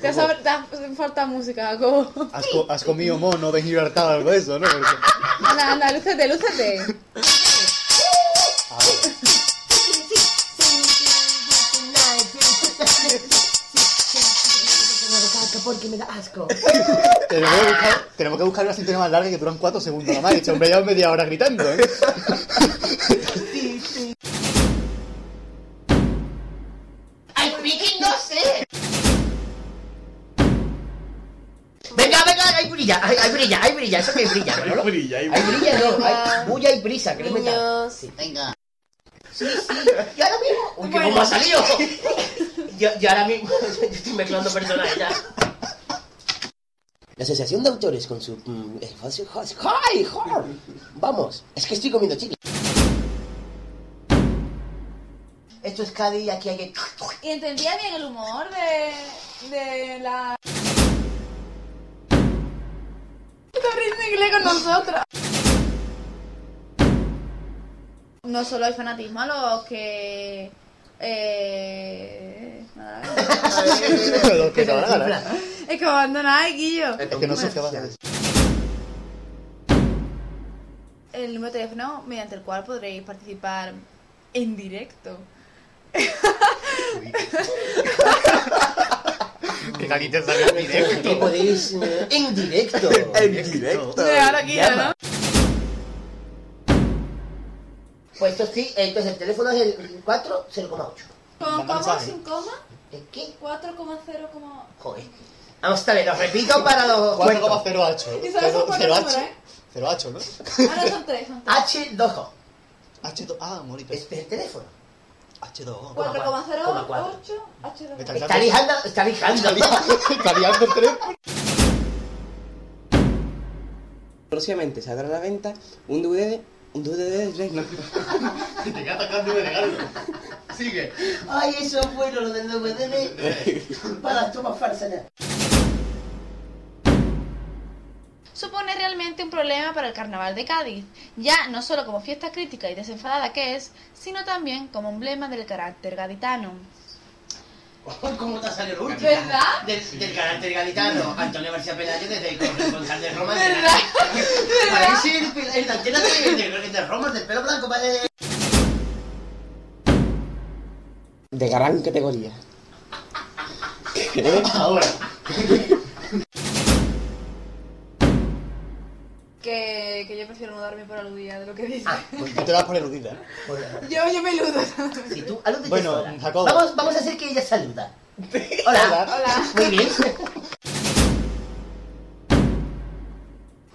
Te ha, sobre- te ha falta música, Jacobo. Has, co- has comido mono de Gibraltar o algo de eso, ¿no? Porque- Anda, anda, lúcete, lúcete. Porque me da asco. tenemos, que buscar, tenemos que buscar una sintonía más larga que duran 4 segundos nada más. Este hombre ya media hora gritando, ¿eh? ¡Ay, brilla, hay, hay brilla, hay brilla, eso que brilla, ¿no? Hay brilla, hay Hay brilla. brilla, no, hay bulla y brisa, que no me da. Niños. Sí, venga. Sí, sí, y ahora mismo. Uy, qué bomba ha salido. Yo, yo ahora mismo yo estoy mezclando personajes ya. La asociación de autores con su. mm, ¡Ay, joder! Vamos, es que estoy comiendo chicle. Esto es Cádiz y aquí hay que. Y entendía bien el humor de, de la... Inglés con nosotros. No solo hay fanatismo a los que... Eh... nada. Lo que se van a ganar. es que abandonáis, Guillo. Es que no sé qué va a hacer. El número de teléfono mediante el cual podréis participar en directo. Que caliente salió en directo. Que podéis. eh, en directo. En directo. De ahora aquí, Llama. ¿no? Pues esto sí, entonces el teléfono es el 4 0,8. ¿Con coma sin coma? ¿El qué? 4,0, Joder. Vamos a ver, lo repito para los. cuentos. 4,08. ¿Y sabes Cero- cuál es el número, eh? Cero H, ¿no? Ahora son tres, son tres. H2O. H2, ah, morito. Este es el teléfono. H2O. 4,08 H2. Está lijando, está lijando. Está liando el teléfono. Próximamente saldrá a la venta un DVD, un DVD de Reino. Te queda atacando de regalo. Sigue. Ay, eso es bueno, lo del DVD. Para las tomas falsas. Supone realmente un problema para el carnaval de Cádiz, ya no solo como fiesta crítica y desenfadada que es, sino también como emblema del carácter gaditano. ¿Cómo te ha salido el último? ¿Verdad? Del, del carácter gaditano, Antonio García Pelayo desde el corresponsal de Roma. ¿Verdad? Parece el, el, el antena de, de, de Roma, del pelo blanco. De gran categoría. Ahora. prefiero no darme por aludida de lo que dice. Pues tú te vas por eludida. yo, yo me eludo. Si tú, alúdete Bueno, sola. Jacobo. Vamos, vamos a hacer que ella saluda. Hola. Hola. Muy bien.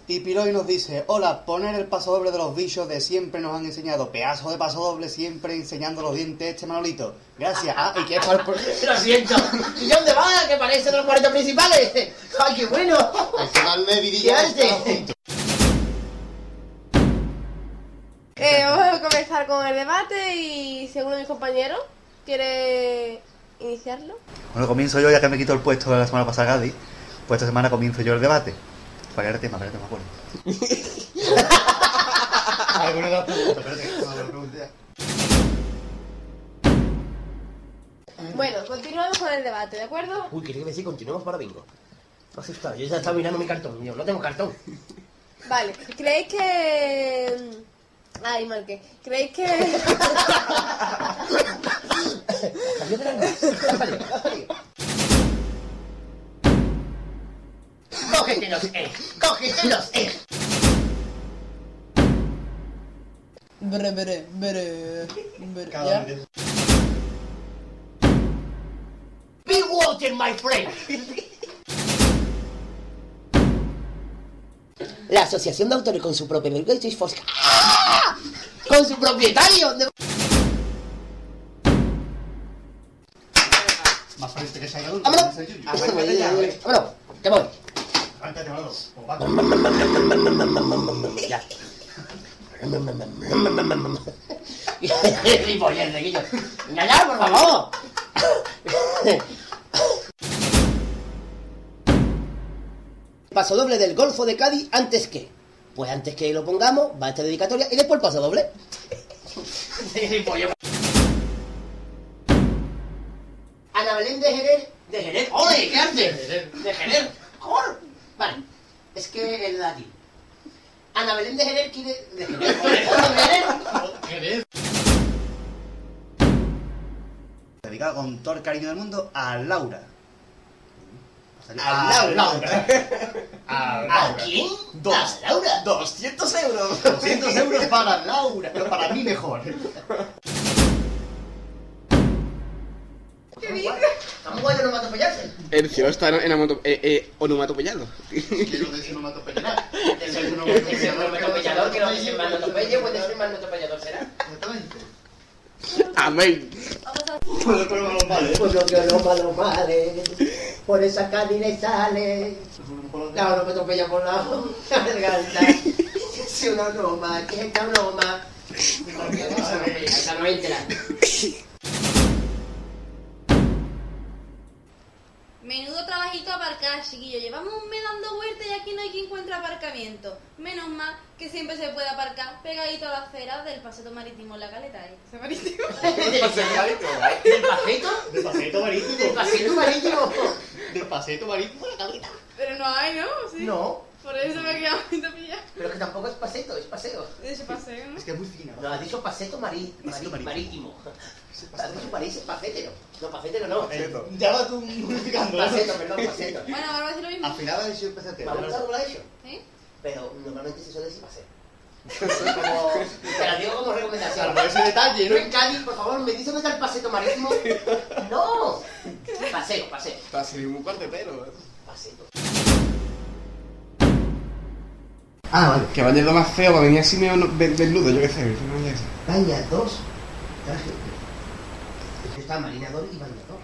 Y Piroy nos dice, hola, poner el paso doble de los bichos de siempre nos han enseñado. Pedazo de paso doble siempre enseñando los dientes este Manolito. Gracias. Ah, y que es para el... Lo siento. ¿Y dónde va? Que parece de los 40 principales. ¡Ay, qué bueno! Al final de ¡Qué vidilla vamos a comenzar con el debate y si alguno de mis compañeros quiere iniciarlo. Bueno, comienzo yo ya que me quito el puesto de la semana pasada Gadi. Pues esta semana comienzo yo el debate. ¿Para qué tema? Espérate, me acuerdo. Alguno de los preguntas, espérate, que no lo pregunté ya. Bueno, continuamos con el debate, ¿de acuerdo? Uy, quería decir, continuemos para bingo. No asustado, yo ya estaba mirando mi cartón. Yo no tengo cartón. Vale, ¿creéis que... Ay, marqué. ¿Creéis que... ¡Cógete los E! ¡Cógete los E! Bre, bre, bre, bre. Tiene- Be water, my friend. La asociación de autores con su propio British Fosca. Con su propietario. de- Más frente que Vámonos. Vámonos, te voy. Gilipollas. ¡Ya, ya, por favor! Paso doble del Golfo de Cádiz antes que. Pues antes que lo pongamos, va esta dedicatoria y después el paso doble. Ana Belén de Jerez. De Jerez. ¡Ole! ¿Qué hace? De Jerez. ¡Joder! Vale. Es que el latín. Ana Belén de Jerez quiere... De Jerez. De Jerez. Dedicado con todo el cariño del mundo a Laura. A Laura. A ¿A quién? Dos. A Laura. 200 euros. 200 euros para Laura. Pero para mí mejor. ¿Qué dices? Estamos matopellarse. El cielo está en amato, eh, eh, onomatopeyado. Quiero decir no. Amén. Pues pero los males. Lo que no malo madre, por esa calle sale. La onomatopeya por la garganta. Es una broma, que es esta broma. Esa no entra. Menudo trabajito aparcar, chiquillo. Llevamos un mes dando vueltas y aquí no hay quien encuentre aparcamiento. Menos mal que siempre se puede aparcar pegadito a la acera del paseo marítimo en la caleta. ¿eh? ¿Ese marítimo? ¿Del pasito? Del paseto marítimo. ¿Del pasito marítimo? Del paseto marítimo la calita. Pero no hay, ¿no? Sí. No, Por eso me he quedado muy pilla. pero que tampoco es paseto, es paseo. De ese paseo, ¿no? Es que es muy fina. No, has dicho paseto marí, Paseto marí- marítimo. marítimo. Has dicho París, pacétero. No, pacétero no. Ya vas tú modificando. Paseto, perdón, paseto. Bueno, ahora voy a decir lo mismo. Al final ha dicho el PCT. Vamos a lo ha hecho. ¿Sí? Pero normalmente se suele decir paseo. Como, te la digo como recomendación. Salvo ese detalle, ¿no? en Cádiz, por favor, me dice dónde está el paseto marítimo. No. Paseo, paseo. Está sin ningún cuartetero. Paseto. Ah, vale. Que bañado más feo para venir así medio de- desnudo, yo qué sé. no sé. Bañador. Traje. Es que está marinador y bañador.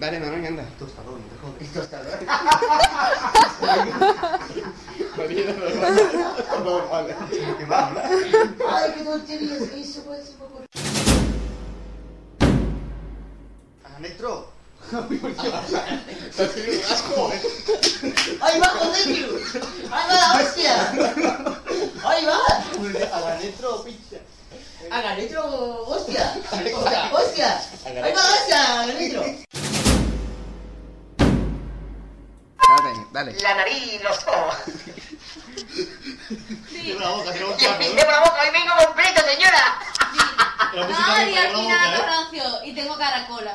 Dale, no, anda. Tostador. Esto está Qué mal, ¿no? Ay, qué tonterías que hizo, pues, se me ocurrió. Anestro. ¡Ahí va, joder, tío! ¡Ahí va la hostia! ¡Ahí va! Anestro, pincha. ¡Aganetro, hostia! ¡Hostia! ¡Ahí va, hostia! ¡Aganetro! Dale, dale. La nariz, los ojos. Boca, cierra la boca. La boca, hoy vengo completo, señora. Ay, al final ¿eh? rancio y tengo caracola.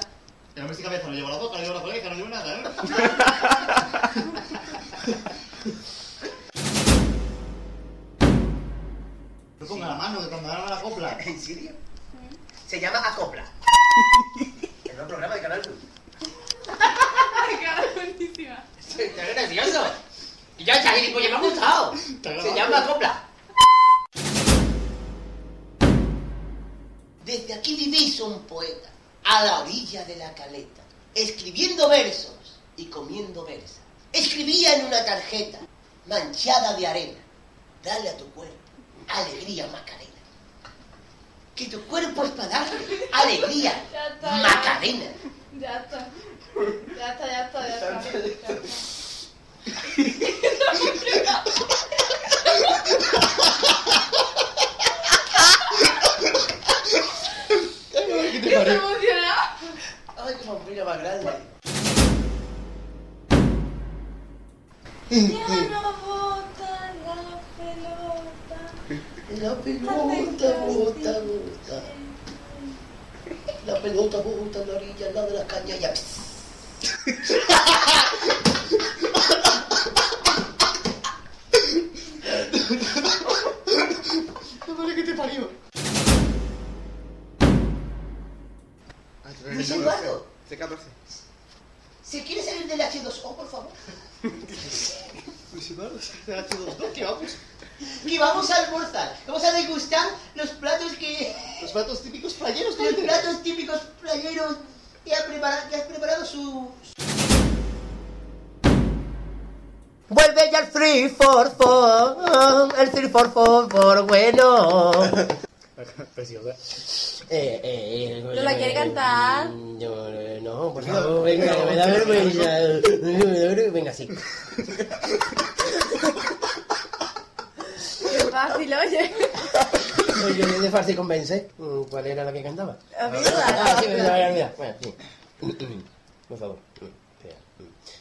La música cabeza no lleva la boca, no lleva la colega, no lleva nada, ¿eh? No ponga la mano, que cuando haga la copla. ¿En serio? Se llama Acopla. El nuevo programa de Canal Plus. Cara buenísima. Está gracioso. Y ya está, pues ya me ha gustado. Se llama Acopla. Desde aquí vivís un poeta, a la orilla de la caleta, escribiendo versos y comiendo versas. Escribía en una tarjeta manchada de arena. Dale a tu cuerpo alegría, Macarena. Que tu cuerpo es para darle alegría. Macarena. Ya está. Ya está, ya está, ya está. Ya está. ¿Qué te Estoy parió? emocionada. Ay, qué vampiro más grande. Ya no bota la pelota. La pelota bota, bota. La pelota bota en la orilla, al lado de la caña ya. No vale que te parió. Luis Eduardo, C14. ¿se quiere salir del H2O, por favor? Luis Eduardo, se ha hecho dos, dos, ¿qué vamos? Que vamos a almorzar. Vamos a degustar los platos que... Los platos típicos playeros que Los platos típicos playeros que, ha preparado, que has preparado su... Vuelve ya el 344, el 344 bueno. Preciosa. Eh, eh, ¿No la quiere cantar? No, eh, no, por favor, venga, que me da vergüenza. Venga, sí. Qué fácil, oye. Oye, de fácil convence. Mm, ¿Cuál era la que cantaba? A mí Ah, sí, me la olvidado. Bueno, sí. Por favor. Espera. Yo digo tal vez, no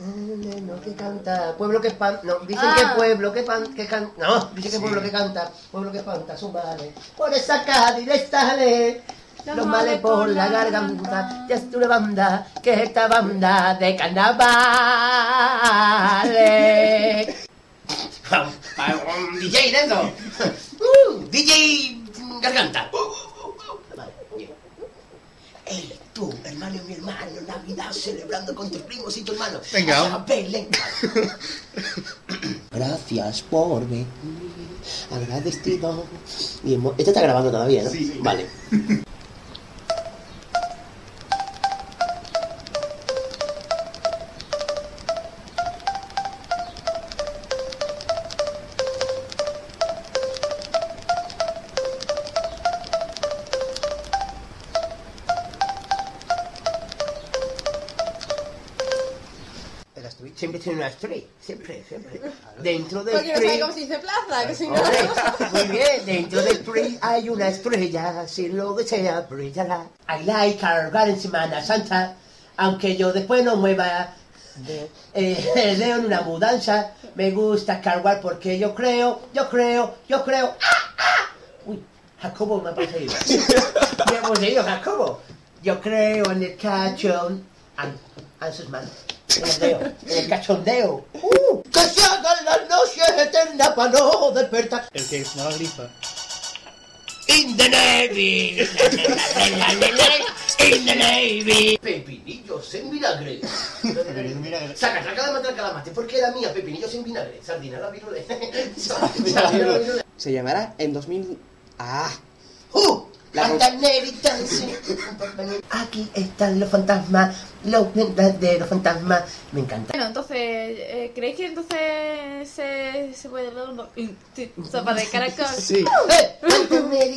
No, que canta. Pueblo que espanta. No, dicen Ah. que pueblo que, pan, que canta. No, dicen que pueblo que canta. Pueblo que espanta su madre. Por esa Cádiz le sale. Los males por la garganta. Ya es una banda. Que es esta banda de carnavales. DJ de eso. Uh, DJ Garganta. Vale. Ey, tú, hermano mi hermano, Navidad celebrando con tus primos y tu hermano. Venga. Allá, Belén. Gracias por venir, agradecido. Y hemos- Esto está grabando todavía, ¿no? Sí, sí. Vale. Tiene una street, siempre, siempre. Dentro del Porque no street. cómo se dice plaza, que si no... Muy bien, dentro del street hay una estrella, si lo desea, brillará. I like cargar en Semana Santa, aunque yo después no mueva Leo, eh, Leo en una mudanza, me gusta cargar porque yo creo, yo creo, yo creo. ¡Ah, ah! Uy, Jacobo me ha poseído. me ha poseído Jacobo. Yo creo en el cachón. An, an sus manos. El cachondeo. ¡Uh! Que se hagan las noches eternas para no despertar. El que sonaba grifa. In the Navy. In the Navy. Pepinillos en vinagre. Saca, saca de matar calamate. porque era mía? Pepinillos en vinagre. Sardina la virule. Sardina la virule. Se llamará en 2000... ¡Ah! ¡Uh! La. Aquí están los fantasmas. Los de los fantasmas. Me encanta. Bueno, entonces, eh, ¿creéis que entonces se, se puede ver una sopa de caracol? Sí. ¡Eh!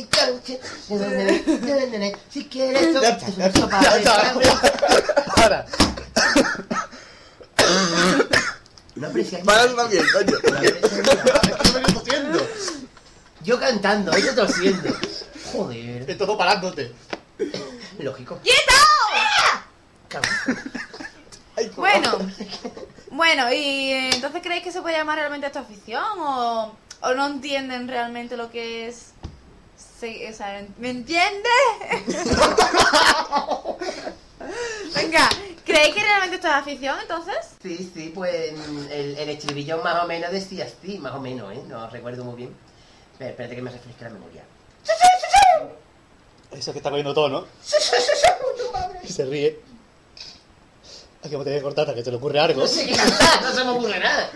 Dancing. Si quieres sopa sopa de caracol. Ahora. No aprecias Para también, coño. Yo cantando, ella tosiendo. Joder. Es todo parándote. Lógico. ¡Quieto! Bueno, bueno, ¿y eh, entonces creéis que se puede llamar realmente a esta afición o, o no entienden realmente lo que es... Sí, o sea, ¿me entiendes? Venga, ¿creéis que realmente esto es afición entonces? Sí, sí, pues el, el estribillo más o menos decía así, más o menos, ¿eh? No recuerdo muy bien. Espera, espérate que me refresque la memoria. Eso que está cogiendo todo, ¿no? Y se ríe. Aquí tener que cortar hasta que se le ocurre algo. No sé qué cantar, no se me ocurre nada.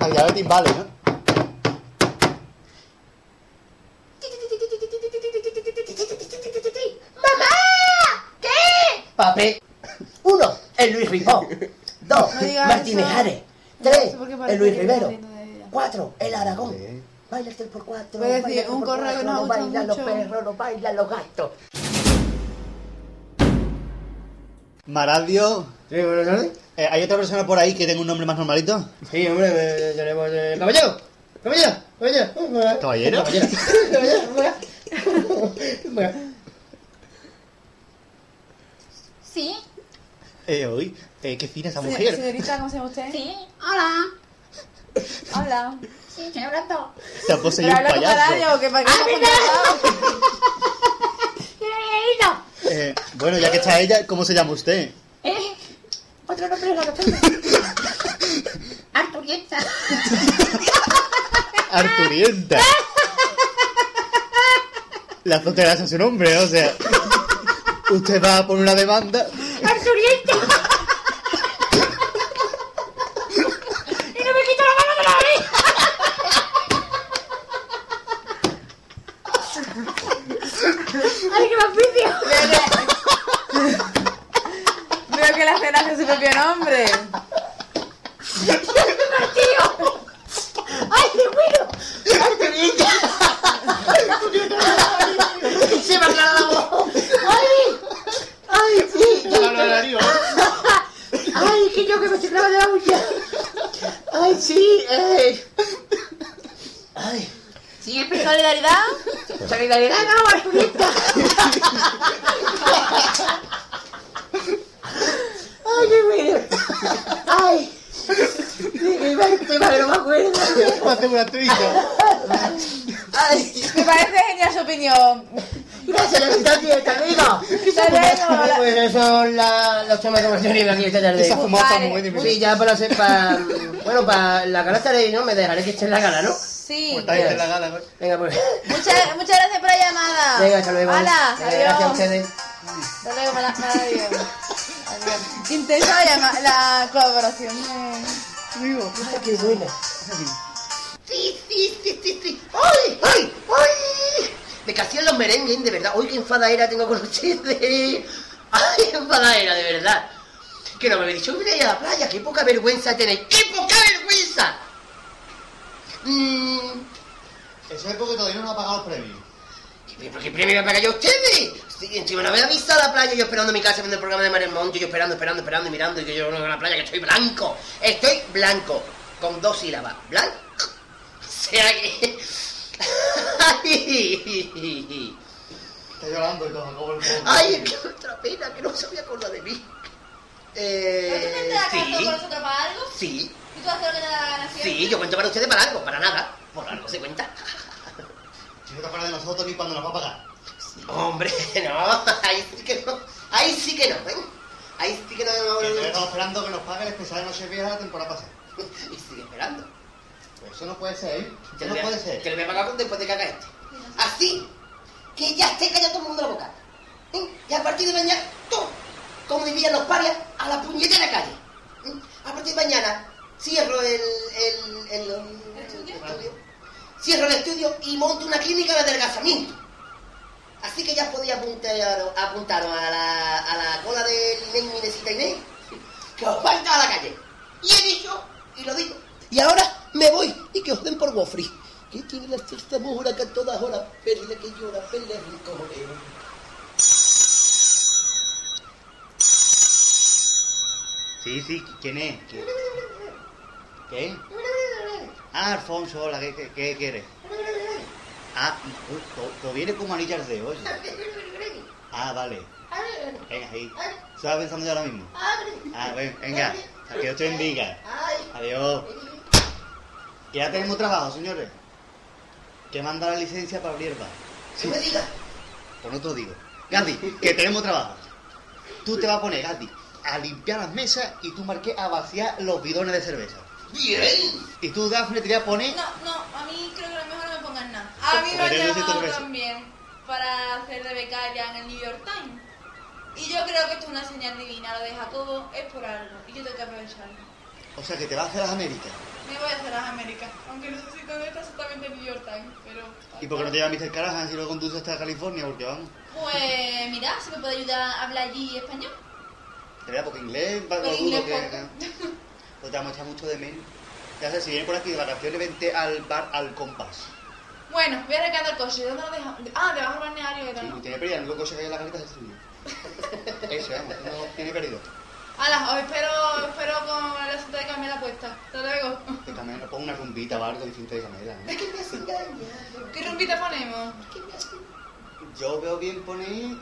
Aquí a ver timbales, ¿no? ¡Mamá! ¿Qué? Papel. Uno, el Luis Ribó. Dos, No digas Martínez eso. Ares. Tres, el Luis Rivero. Cuatro, el Aragón. Baila el 3 por 4 Voy a decir, un correo que nos no gusta bailan los perros, no bailan los gatos. Maradio. Sí, buenas tardes. Eh, ¿Hay otra persona por ahí que tenga un nombre más normalito? Sí, hombre, eh, tenemos... eh, ¡Caballero! ¡Caballero! ¡Caballero! ¿Caballero? ¡Caballero! ¡Caballero! Bueno, Sí. Eh, hoy, eh, qué fina esa Se- mujer. Señorita, ¿cómo se llama usted? Sí. Hola. Hola. Sí, estoy hablando. Se ha poseído ¿Pero un habla con payaso. radio qué para qué ¡Ah, había ido? Eh, bueno, ya que está ella, ¿cómo se llama usted? ¿Eh? Otro nombre no lo tengo. Arturienta. Arturienta. La frontera es su nombre, o sea. Usted va a poner una demanda. Arturienta. y no me quito la mano de la oreja. ¡Ay, qué más vicio! Veo que la cena hace su propio nombre. ¡Tío! ¡Ay, qué bueno! ¡Arturienta! ¡Se me aclara la voz! ¡Ay! ¡Ay, sí! ¡Ay, que yo que me estoy clavando la uña! ¡Ay, sí! Eh. ¡Ay! ¿Siempre solidaridad? ¡Solidaridad no, Arturita! ¡Ay, qué bueno! ¡Ay! ¡Ay! Me parece genial su opinión. ¡Gracias, la fiesta, amigo! Hasta luego. Pues esos son la- los temas que hemos tenido aquí esta tarde. Esa fumada está muy Sí, ya para hacer, para... Bueno, para la gala estaré, ¿no? Me dejaré que esté en la gala, ¿no? Sí. Pues está ahí en la gala, ¿no? Venga, pues... Muchas, muchas la. Venga, hasta luego. Hala, Venga, Gracias a ustedes. Hasta luego. Adiós. Intensa la, la colaboración. Ay, qué buena. Sí, sí, sí, sí, sí. ¡Ay, ay, ay! Me casían los merengues, de verdad. ¡Uy, qué enfadadera tengo con ustedes! ¡Ay, qué enfadadera, de verdad! Que no me habéis dicho que ir a la playa. ¡Qué poca vergüenza tenéis! ¡Qué poca vergüenza! Mm, Eso es porque todavía no nos ha pagado el premio. ¿Y ¿Por qué premio me a pagar yo a ustedes? Sí, encima no me habéis avisado a la playa, yo esperando en mi casa viendo el programa de Mario Monte, yo esperando, esperando, esperando y mirando, y que yo no veo la playa, que estoy blanco. Estoy blanco, con dos sílabas. Blanco. O sea que... Ay. Está llorando y todo. Ay, es que otra pena, que no se había acordado de mí. ¿Pero tú te Eh, sí, nosotros para algo? sí, ¿Y tú haces lo que te da la gana siempre? sí, yo cuento para ustedes para algo, para nada. Por algo se cuenta. Si no te acuerdas de nosotros ni cuando nos va a pagar. Hombre, no, ahí sí que no. Ahí sí que no, ¿eh? Ahí sí que no. Estamos esperando que nos pague el especial de Nochevieja de la temporada pasada. Y sigue esperando. Pues eso no puede ser, ¿eh? Que Eso no puede ser. Que lo voy a pagar después de que haga este. Así que ya esté callado todo el mundo la boca. ¿eh? Y a partir de mañana, todo, como dirían los parias, a la puñetera calle. ¿eh? A partir de mañana cierro el, el, el. Cierro el estudio y monto una clínica de adelgazamiento. Así que ya podéis apuntar, apuntaros a la, a la cola de Inés Minecita Inés, que os va a la calle. Y he dicho, y lo digo. Y ahora me voy y que os den por gofri. Que tiene la cierta mura que a todas horas perle que llora, perle rico. Sí, sí, ¿quién es? ¿Quién? ¿Qué? Ah, Alfonso, hola, ¿qué, qué, quieres? Ah, to viene como anillo al dedo. Ah, vale. Venga, ahí. Estaba pensando ahora mismo. Ah, ven, venga. Que yo estoy en Viga. Adiós. Que ya tenemos trabajo, señores. Que manda la licencia para abrir bar. ¿Qué me digas? Pues no te lo digo. Gandhi, que tenemos trabajo. Tú te vas a poner, Gandhi, a limpiar las mesas y tú, Marqués, a vaciar los bidones de cerveza. ¡Bien! Y tú, Dafne, te voy a poner... No, no, a mí creo que lo mejor no me pongan nada. A mí me han llamado también para hacer de becaria en el New York Times. Y yo creo que esto es una señal divina, lo de Jacobo es por algo. Y yo tengo que aprovecharlo. O sea, que te vas a hacer las Américas. Me voy a hacer las Américas, aunque no sé si todo esto exactamente el New York Times, pero... ¿Y por qué no te llevas Mr. Callahan si lo conduces hasta California? Porque vamos. Pues mira, si me puede ayudar a hablar allí español. Te vea, porque inglés lo inglés que. Pues te vamos a echar mucho de menos. Ya sé, si vienes por aquí de vacaciones, vente al bar al compás. Bueno, voy a recargar el coche. ¿Dónde lo dejo? Ah, debajo del balneario Si ¿no? tiene pérdida, el único coche que hay en la garita es el suyo. Ese, vamos, no tiene pérdida. Hala, os espero, espero con la cinta de camela puesta. Hasta luego. Que pongo una rumbita o algo distinto de camela. me engañado. ¿Qué rumbita ponemos? Yo veo bien poner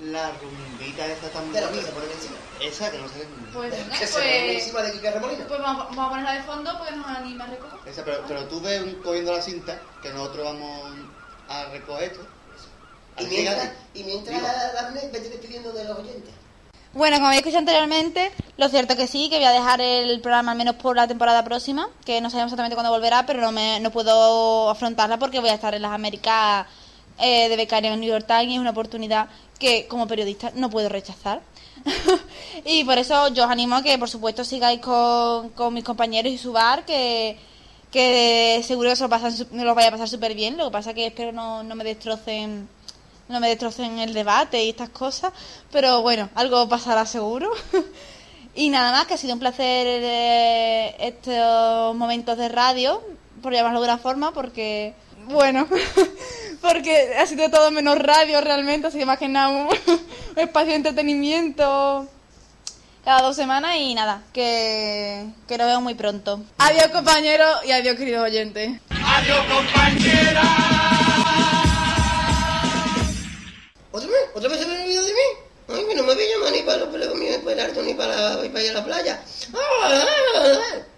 la rumbita esta tan De la que bonita. se pone encima. Esa que no sale Pues venga, Que se pone pues... encima de Kika Remolina. Pues vamos, vamos a ponerla de fondo porque nos anima a recoger. Esa, pero, pero tú ves un- cogiendo la cinta, que nosotros vamos a recoger esto. Y mientras, y mientras. Daphne, vete despidiendo de los oyentes. Bueno, como habéis escuchado anteriormente, lo cierto que sí, que voy a dejar el programa al menos por la temporada próxima, que no sabemos exactamente cuándo volverá, pero no, me, no puedo afrontarla porque voy a estar en las Américas eh, de becaria en New York Times y es una oportunidad que como periodista no puedo rechazar. y por eso yo os animo a que por supuesto sigáis con, con mis compañeros y su bar, que, que seguro que se lo, pasan, me lo vaya a pasar súper bien, lo que pasa que espero no, no me destrocen no me destrocen el debate y estas cosas, pero bueno, algo pasará seguro. y nada más, que ha sido un placer eh, estos momentos de radio, por llamarlo de una forma, porque, bueno, porque ha sido todo menos radio realmente, así que más que nada un, un espacio de entretenimiento cada dos semanas y nada, que, que lo veo muy pronto. Adiós compañeros y adiós queridos oyentes. Adiós, compañera. ¿Otra vez? ¿Otra vez se me ha olvidado de mí? Ay, que no me voy a llamar ni para los pelos míos, ni para el harto, ni para, ni para ir a la playa. Ah, ah, ah.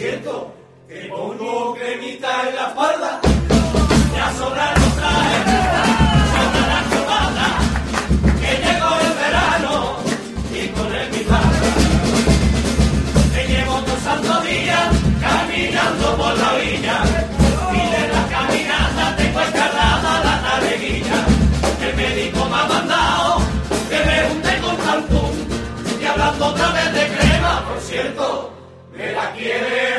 cierto, te pongo cremita en la espalda, ya sobra los trajes. caminando por la orilla. Y de la caminata tengo escarrada la naveguilla. El médico me ha mandado que me hunde con Cancún. Y hablando otra vez de crema, por cierto, me la quiere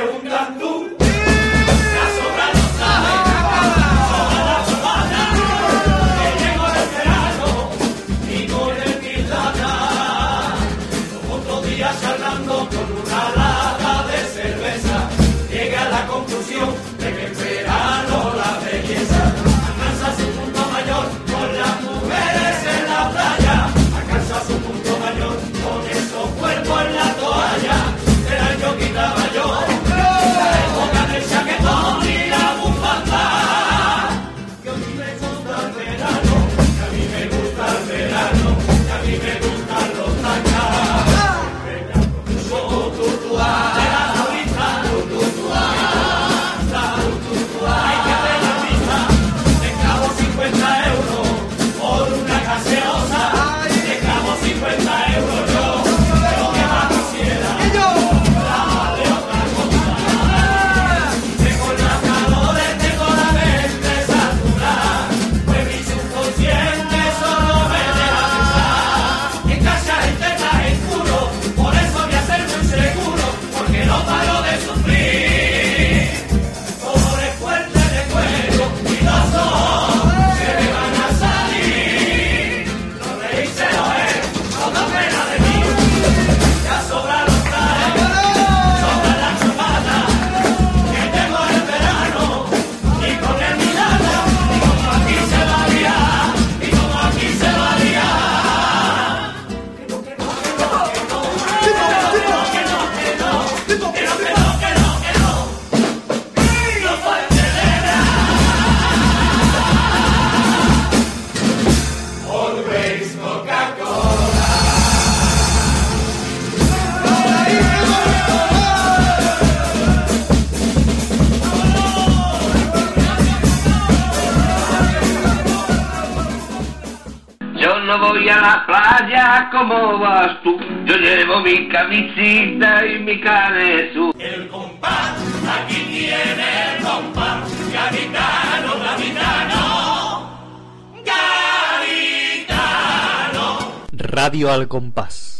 la playa como vas tú. Yo llevo mi camisita y mi canesú. El compás, aquí tiene el compás. Capitano, capitano. Capitano. Radio al compás.